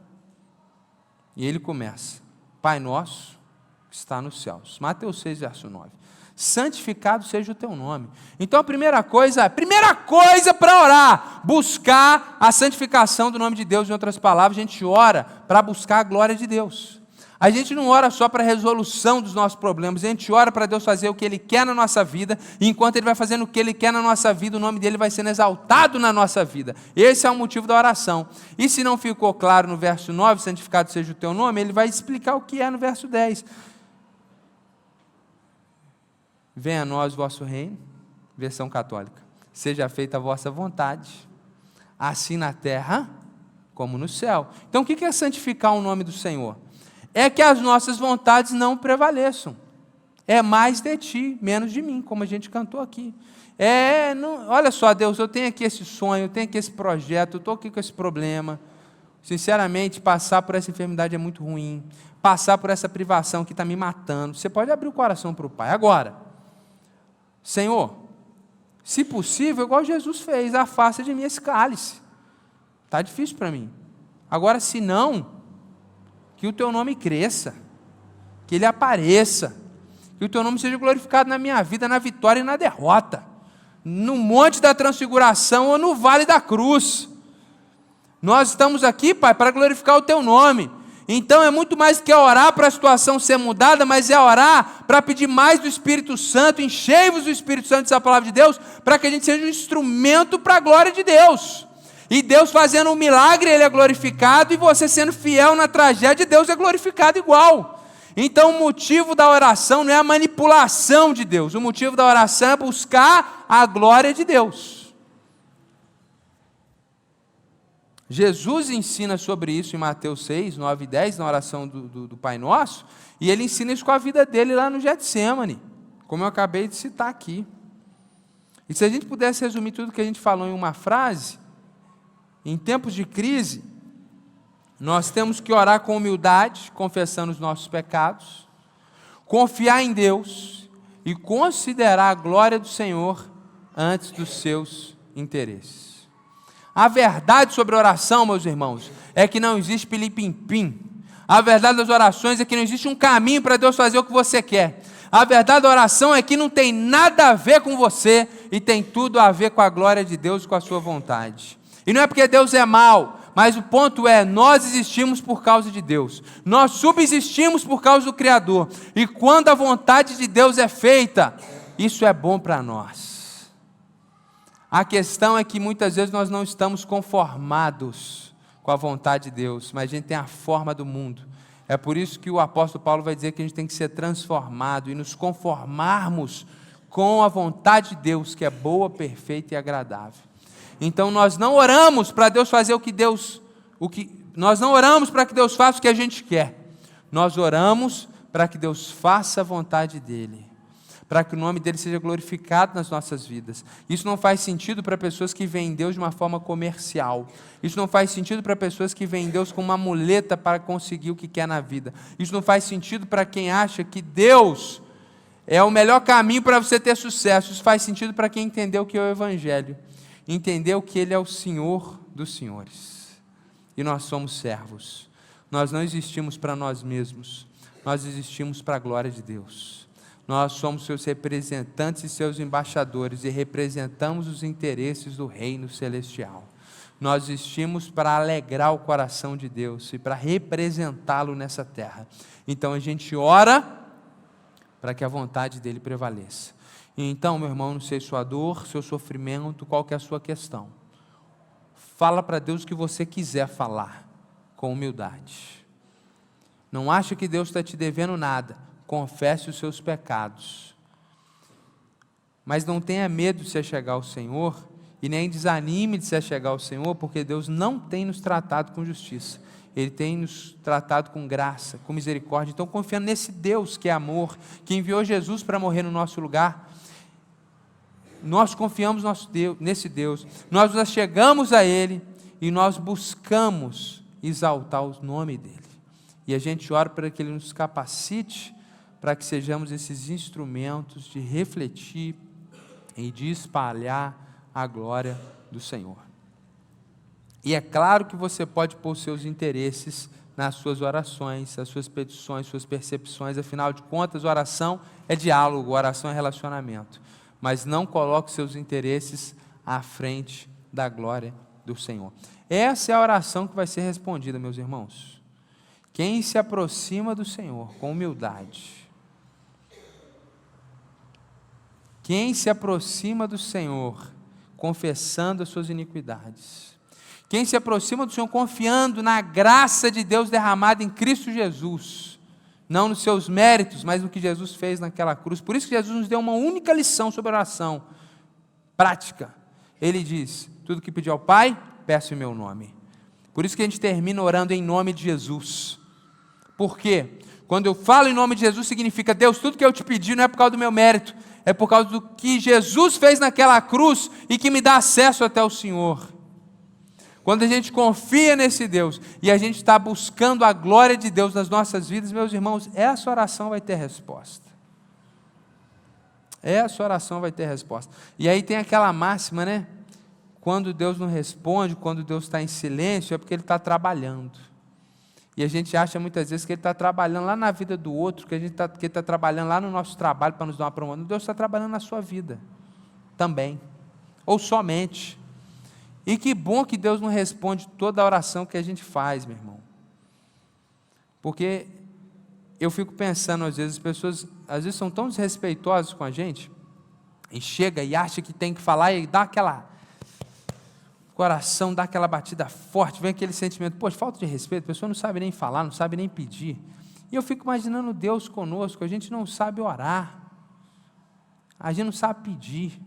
E ele começa: Pai nosso que está nos céus. Mateus 6, verso 9 santificado seja o teu nome. Então a primeira coisa, primeira coisa para orar, buscar a santificação do nome de Deus. Em outras palavras, a gente ora para buscar a glória de Deus. A gente não ora só para a resolução dos nossos problemas, a gente ora para Deus fazer o que Ele quer na nossa vida, e enquanto Ele vai fazendo o que Ele quer na nossa vida, o nome dele vai sendo exaltado na nossa vida. Esse é o motivo da oração. E se não ficou claro no verso 9, santificado seja o teu nome, ele vai explicar o que é no verso 10. Venha a nós vosso reino, versão católica. seja feita a vossa vontade, assim na terra como no céu. Então, o que é santificar o nome do Senhor? É que as nossas vontades não prevaleçam. É mais de ti, menos de mim, como a gente cantou aqui. É, não, olha só, Deus, eu tenho aqui esse sonho, eu tenho aqui esse projeto, eu estou aqui com esse problema. Sinceramente, passar por essa enfermidade é muito ruim. Passar por essa privação que está me matando. Você pode abrir o coração para o Pai. Agora, Senhor, se possível, igual Jesus fez, afasta de mim esse cálice. Está difícil para mim. Agora, se não, que o teu nome cresça, que ele apareça, que o teu nome seja glorificado na minha vida, na vitória e na derrota, no monte da transfiguração ou no vale da cruz. Nós estamos aqui, Pai, para glorificar o teu nome. Então é muito mais que orar para a situação ser mudada, mas é orar para pedir mais do Espírito Santo, enchei-vos do Espírito Santo, essa palavra de Deus, para que a gente seja um instrumento para a glória de Deus. E Deus fazendo um milagre, Ele é glorificado, e você sendo fiel na tragédia, Deus é glorificado igual. Então o motivo da oração não é a manipulação de Deus, o motivo da oração é buscar a glória de Deus. Jesus ensina sobre isso em Mateus 6, 9 e 10, na oração do, do, do, Pai Nosso, e ele ensina isso com a vida dele lá no Getsemane, como eu acabei de citar aqui. E se a gente pudesse resumir tudo que a gente falou em uma frase, em tempos de crise, nós temos que orar com humildade, confessando os nossos pecados, confiar em Deus e considerar a glória do Senhor antes dos seus interesses. A verdade sobre oração, meus irmãos, é que não existe pilipimpim. A verdade das orações é que não existe um caminho para Deus fazer o que você quer. A verdade da oração é que não tem nada a ver com você e tem tudo a ver com a glória de Deus e com a sua vontade. E não é porque Deus é mau, mas o ponto é: nós existimos por causa de Deus, nós subsistimos por causa do Criador, e quando a vontade de Deus é feita, isso é bom para nós. A questão é que muitas vezes nós não estamos conformados com a vontade de Deus, mas a gente tem a forma do mundo. É por isso que o apóstolo Paulo vai dizer que a gente tem que ser transformado e nos conformarmos com a vontade de Deus, que é boa, perfeita e agradável. Então nós não oramos para Deus fazer o que Deus, o que nós não oramos para que Deus faça o que a gente quer. Nós oramos para que Deus faça a vontade dele para que o nome dele seja glorificado nas nossas vidas. Isso não faz sentido para pessoas que veem Deus de uma forma comercial. Isso não faz sentido para pessoas que veem Deus como uma muleta para conseguir o que quer na vida. Isso não faz sentido para quem acha que Deus é o melhor caminho para você ter sucesso. Isso faz sentido para quem entendeu que é o Evangelho, entendeu que Ele é o Senhor dos senhores e nós somos servos. Nós não existimos para nós mesmos, nós existimos para a glória de Deus. Nós somos seus representantes e seus embaixadores e representamos os interesses do reino celestial. Nós existimos para alegrar o coração de Deus e para representá-lo nessa terra. Então a gente ora para que a vontade dele prevaleça. Então, meu irmão, não sei sua dor, seu sofrimento, qual que é a sua questão. Fala para Deus o que você quiser falar, com humildade. Não acha que Deus está te devendo nada confesse os seus pecados. Mas não tenha medo de se achegar ao Senhor e nem desanime de se achegar ao Senhor, porque Deus não tem nos tratado com justiça. Ele tem nos tratado com graça, com misericórdia. Então, confiando nesse Deus que é amor, que enviou Jesus para morrer no nosso lugar, nós confiamos nosso Deus, nesse Deus, nós nos chegamos a Ele e nós buscamos exaltar o nome dEle. E a gente ora para que Ele nos capacite para que sejamos esses instrumentos de refletir e de espalhar a glória do Senhor. E é claro que você pode pôr seus interesses nas suas orações, as suas petições, suas percepções, afinal de contas, oração é diálogo, oração é relacionamento. Mas não coloque seus interesses à frente da glória do Senhor. Essa é a oração que vai ser respondida, meus irmãos. Quem se aproxima do Senhor com humildade, Quem se aproxima do Senhor confessando as suas iniquidades, quem se aproxima do Senhor confiando na graça de Deus derramada em Cristo Jesus, não nos seus méritos, mas no que Jesus fez naquela cruz. Por isso que Jesus nos deu uma única lição sobre oração prática. Ele diz: Tudo que pediu ao Pai, peço em meu nome. Por isso que a gente termina orando em nome de Jesus. Por quê? Quando eu falo em nome de Jesus, significa, Deus, tudo que eu te pedi não é por causa do meu mérito, é por causa do que Jesus fez naquela cruz e que me dá acesso até o Senhor. Quando a gente confia nesse Deus e a gente está buscando a glória de Deus nas nossas vidas, meus irmãos, essa oração vai ter resposta. Essa oração vai ter resposta. E aí tem aquela máxima, né? Quando Deus não responde, quando Deus está em silêncio, é porque Ele está trabalhando. E a gente acha muitas vezes que Ele está trabalhando lá na vida do outro, que, a gente tá, que Ele está trabalhando lá no nosso trabalho para nos dar uma promoção. Deus está trabalhando na sua vida também. Ou somente. E que bom que Deus não responde toda a oração que a gente faz, meu irmão. Porque eu fico pensando, às vezes, as pessoas às vezes são tão desrespeitosas com a gente, e chega e acha que tem que falar e dá aquela coração, dá aquela batida forte, vem aquele sentimento, poxa, falta de respeito, a pessoa não sabe nem falar, não sabe nem pedir. E eu fico imaginando Deus conosco, a gente não sabe orar, a gente não sabe pedir.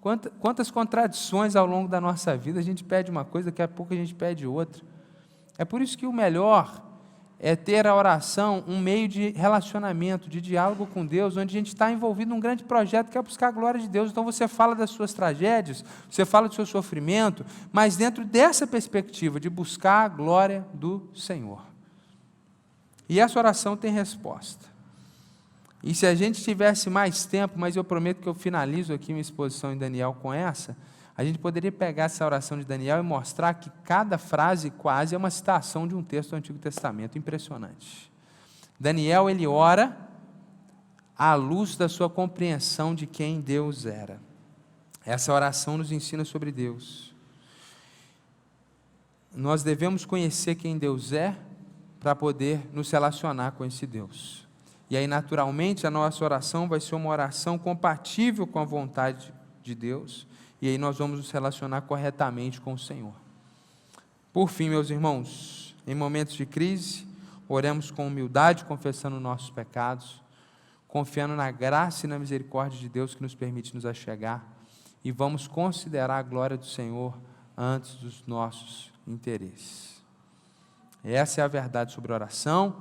Quantas, quantas contradições ao longo da nossa vida, a gente pede uma coisa, daqui a pouco a gente pede outra. É por isso que o melhor é ter a oração um meio de relacionamento, de diálogo com Deus, onde a gente está envolvido num grande projeto que é buscar a glória de Deus. Então você fala das suas tragédias, você fala do seu sofrimento, mas dentro dessa perspectiva de buscar a glória do Senhor. E essa oração tem resposta. E se a gente tivesse mais tempo, mas eu prometo que eu finalizo aqui minha exposição em Daniel com essa, a gente poderia pegar essa oração de Daniel e mostrar que cada frase quase é uma citação de um texto do Antigo Testamento, impressionante. Daniel, ele ora à luz da sua compreensão de quem Deus era. Essa oração nos ensina sobre Deus. Nós devemos conhecer quem Deus é para poder nos relacionar com esse Deus. E aí, naturalmente, a nossa oração vai ser uma oração compatível com a vontade de Deus e aí nós vamos nos relacionar corretamente com o Senhor. Por fim, meus irmãos, em momentos de crise, oremos com humildade, confessando nossos pecados, confiando na graça e na misericórdia de Deus que nos permite nos achegar, e vamos considerar a glória do Senhor antes dos nossos interesses. Essa é a verdade sobre a oração,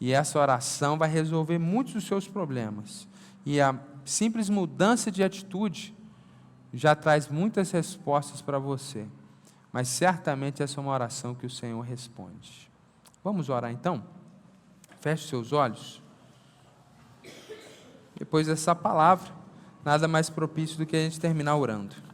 e essa oração vai resolver muitos dos seus problemas. E a simples mudança de atitude já traz muitas respostas para você, mas certamente essa é uma oração que o Senhor responde. Vamos orar então? Feche seus olhos. Depois dessa palavra, nada mais propício do que a gente terminar orando.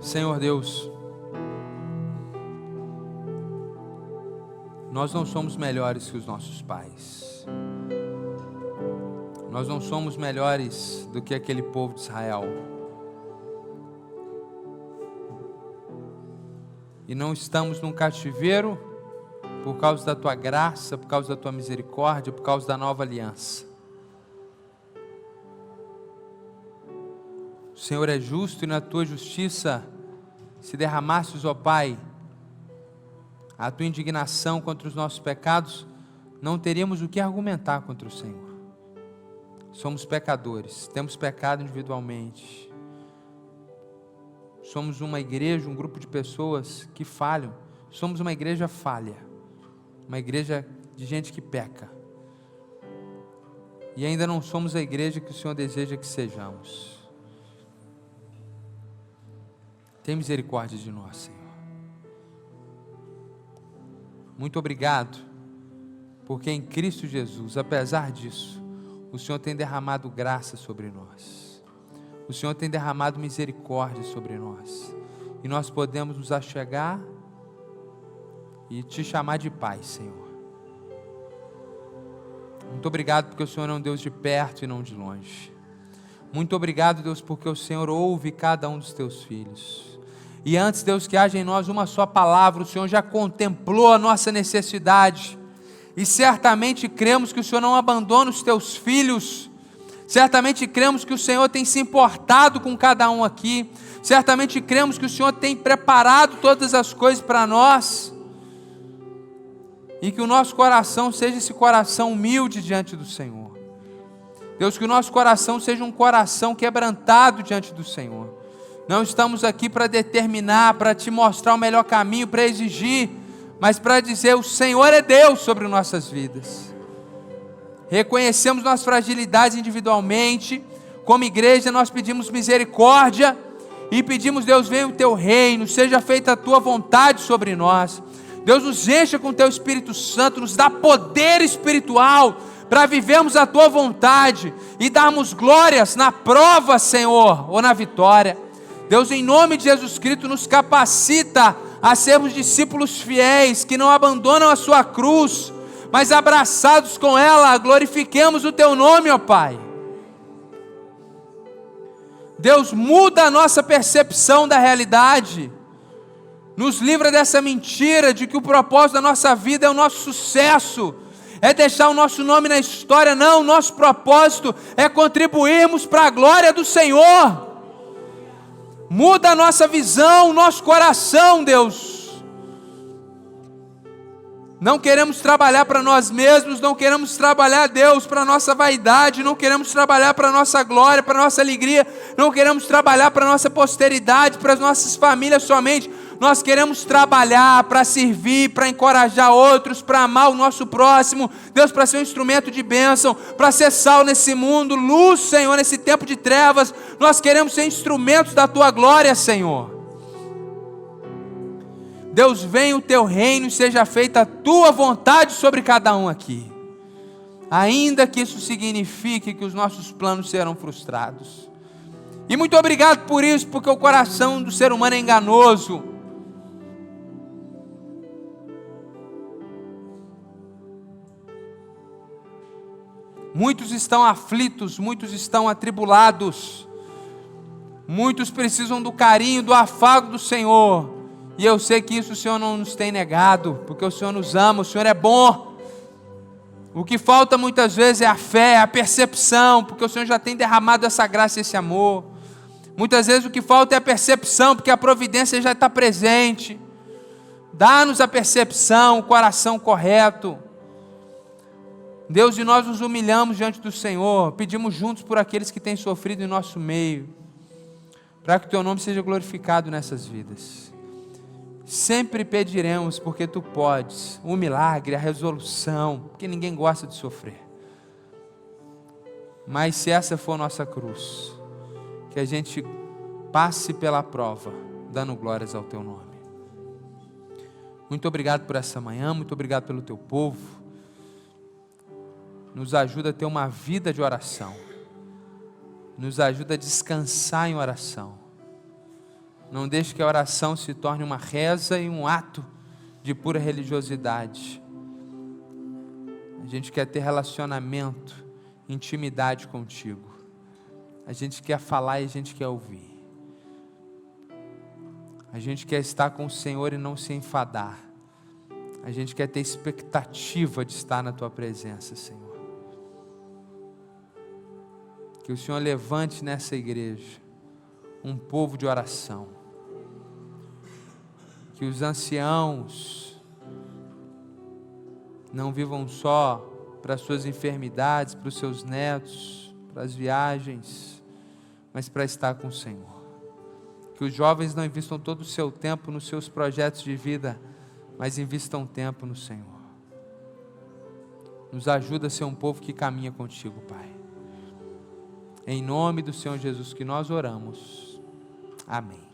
Senhor Deus, nós não somos melhores que os nossos pais. Nós não somos melhores do que aquele povo de Israel. E não estamos num cativeiro por causa da tua graça, por causa da tua misericórdia, por causa da nova aliança. Senhor é justo e na tua justiça se derramasses, ó Pai, a tua indignação contra os nossos pecados, não teríamos o que argumentar contra o Senhor. Somos pecadores, temos pecado individualmente. Somos uma igreja, um grupo de pessoas que falham. Somos uma igreja falha, uma igreja de gente que peca. E ainda não somos a igreja que o Senhor deseja que sejamos. Tem misericórdia de nós, Senhor. Muito obrigado, porque em Cristo Jesus, apesar disso, o Senhor tem derramado graça sobre nós. O Senhor tem derramado misericórdia sobre nós. E nós podemos nos achegar e te chamar de Pai, Senhor. Muito obrigado porque o Senhor é um Deus de perto e não de longe. Muito obrigado, Deus, porque o Senhor ouve cada um dos teus filhos. E antes, Deus, que haja em nós uma só palavra, o Senhor já contemplou a nossa necessidade. E certamente cremos que o Senhor não abandona os teus filhos. Certamente cremos que o Senhor tem se importado com cada um aqui. Certamente cremos que o Senhor tem preparado todas as coisas para nós. E que o nosso coração seja esse coração humilde diante do Senhor. Deus, que o nosso coração seja um coração quebrantado diante do Senhor. Não estamos aqui para determinar, para te mostrar o melhor caminho, para exigir, mas para dizer: o Senhor é Deus sobre nossas vidas. Reconhecemos nossas fragilidades individualmente, como igreja, nós pedimos misericórdia e pedimos, Deus, venha o teu reino, seja feita a tua vontade sobre nós. Deus nos encha com o teu Espírito Santo, nos dá poder espiritual para vivermos a tua vontade e darmos glórias na prova, Senhor, ou na vitória. Deus, em nome de Jesus Cristo, nos capacita a sermos discípulos fiéis que não abandonam a sua cruz, mas abraçados com ela, glorifiquemos o teu nome, ó Pai. Deus muda a nossa percepção da realidade, nos livra dessa mentira de que o propósito da nossa vida é o nosso sucesso, é deixar o nosso nome na história, não, o nosso propósito é contribuirmos para a glória do Senhor. Muda a nossa visão, o nosso coração, Deus não queremos trabalhar para nós mesmos, não queremos trabalhar, Deus, para nossa vaidade, não queremos trabalhar para nossa glória, para nossa alegria, não queremos trabalhar para nossa posteridade, para as nossas famílias somente. Nós queremos trabalhar para servir, para encorajar outros, para amar o nosso próximo, Deus, para ser um instrumento de bênção, para ser sal nesse mundo, luz, Senhor, nesse tempo de trevas. Nós queremos ser instrumentos da tua glória, Senhor. Deus, venha o teu reino e seja feita a tua vontade sobre cada um aqui. Ainda que isso signifique que os nossos planos serão frustrados. E muito obrigado por isso, porque o coração do ser humano é enganoso. Muitos estão aflitos, muitos estão atribulados, muitos precisam do carinho, do afago do Senhor. E eu sei que isso o Senhor não nos tem negado, porque o Senhor nos ama, o Senhor é bom. O que falta muitas vezes é a fé, a percepção, porque o Senhor já tem derramado essa graça e esse amor. Muitas vezes o que falta é a percepção, porque a providência já está presente. Dá-nos a percepção, o coração correto. Deus, e nós nos humilhamos diante do Senhor, pedimos juntos por aqueles que têm sofrido em nosso meio, para que o Teu nome seja glorificado nessas vidas. Sempre pediremos, porque tu podes, o milagre, a resolução, porque ninguém gosta de sofrer. Mas se essa for nossa cruz, que a gente passe pela prova, dando glórias ao teu nome. Muito obrigado por essa manhã, muito obrigado pelo teu povo. Nos ajuda a ter uma vida de oração. Nos ajuda a descansar em oração não deixe que a oração se torne uma reza e um ato de pura religiosidade. A gente quer ter relacionamento, intimidade contigo. A gente quer falar e a gente quer ouvir. A gente quer estar com o Senhor e não se enfadar. A gente quer ter expectativa de estar na tua presença, Senhor. Que o Senhor levante nessa igreja um povo de oração que os anciãos não vivam só para suas enfermidades, para os seus netos, para as viagens, mas para estar com o Senhor. Que os jovens não investam todo o seu tempo nos seus projetos de vida, mas investam tempo no Senhor. Nos ajuda a ser um povo que caminha contigo, Pai. Em nome do Senhor Jesus que nós oramos. Amém.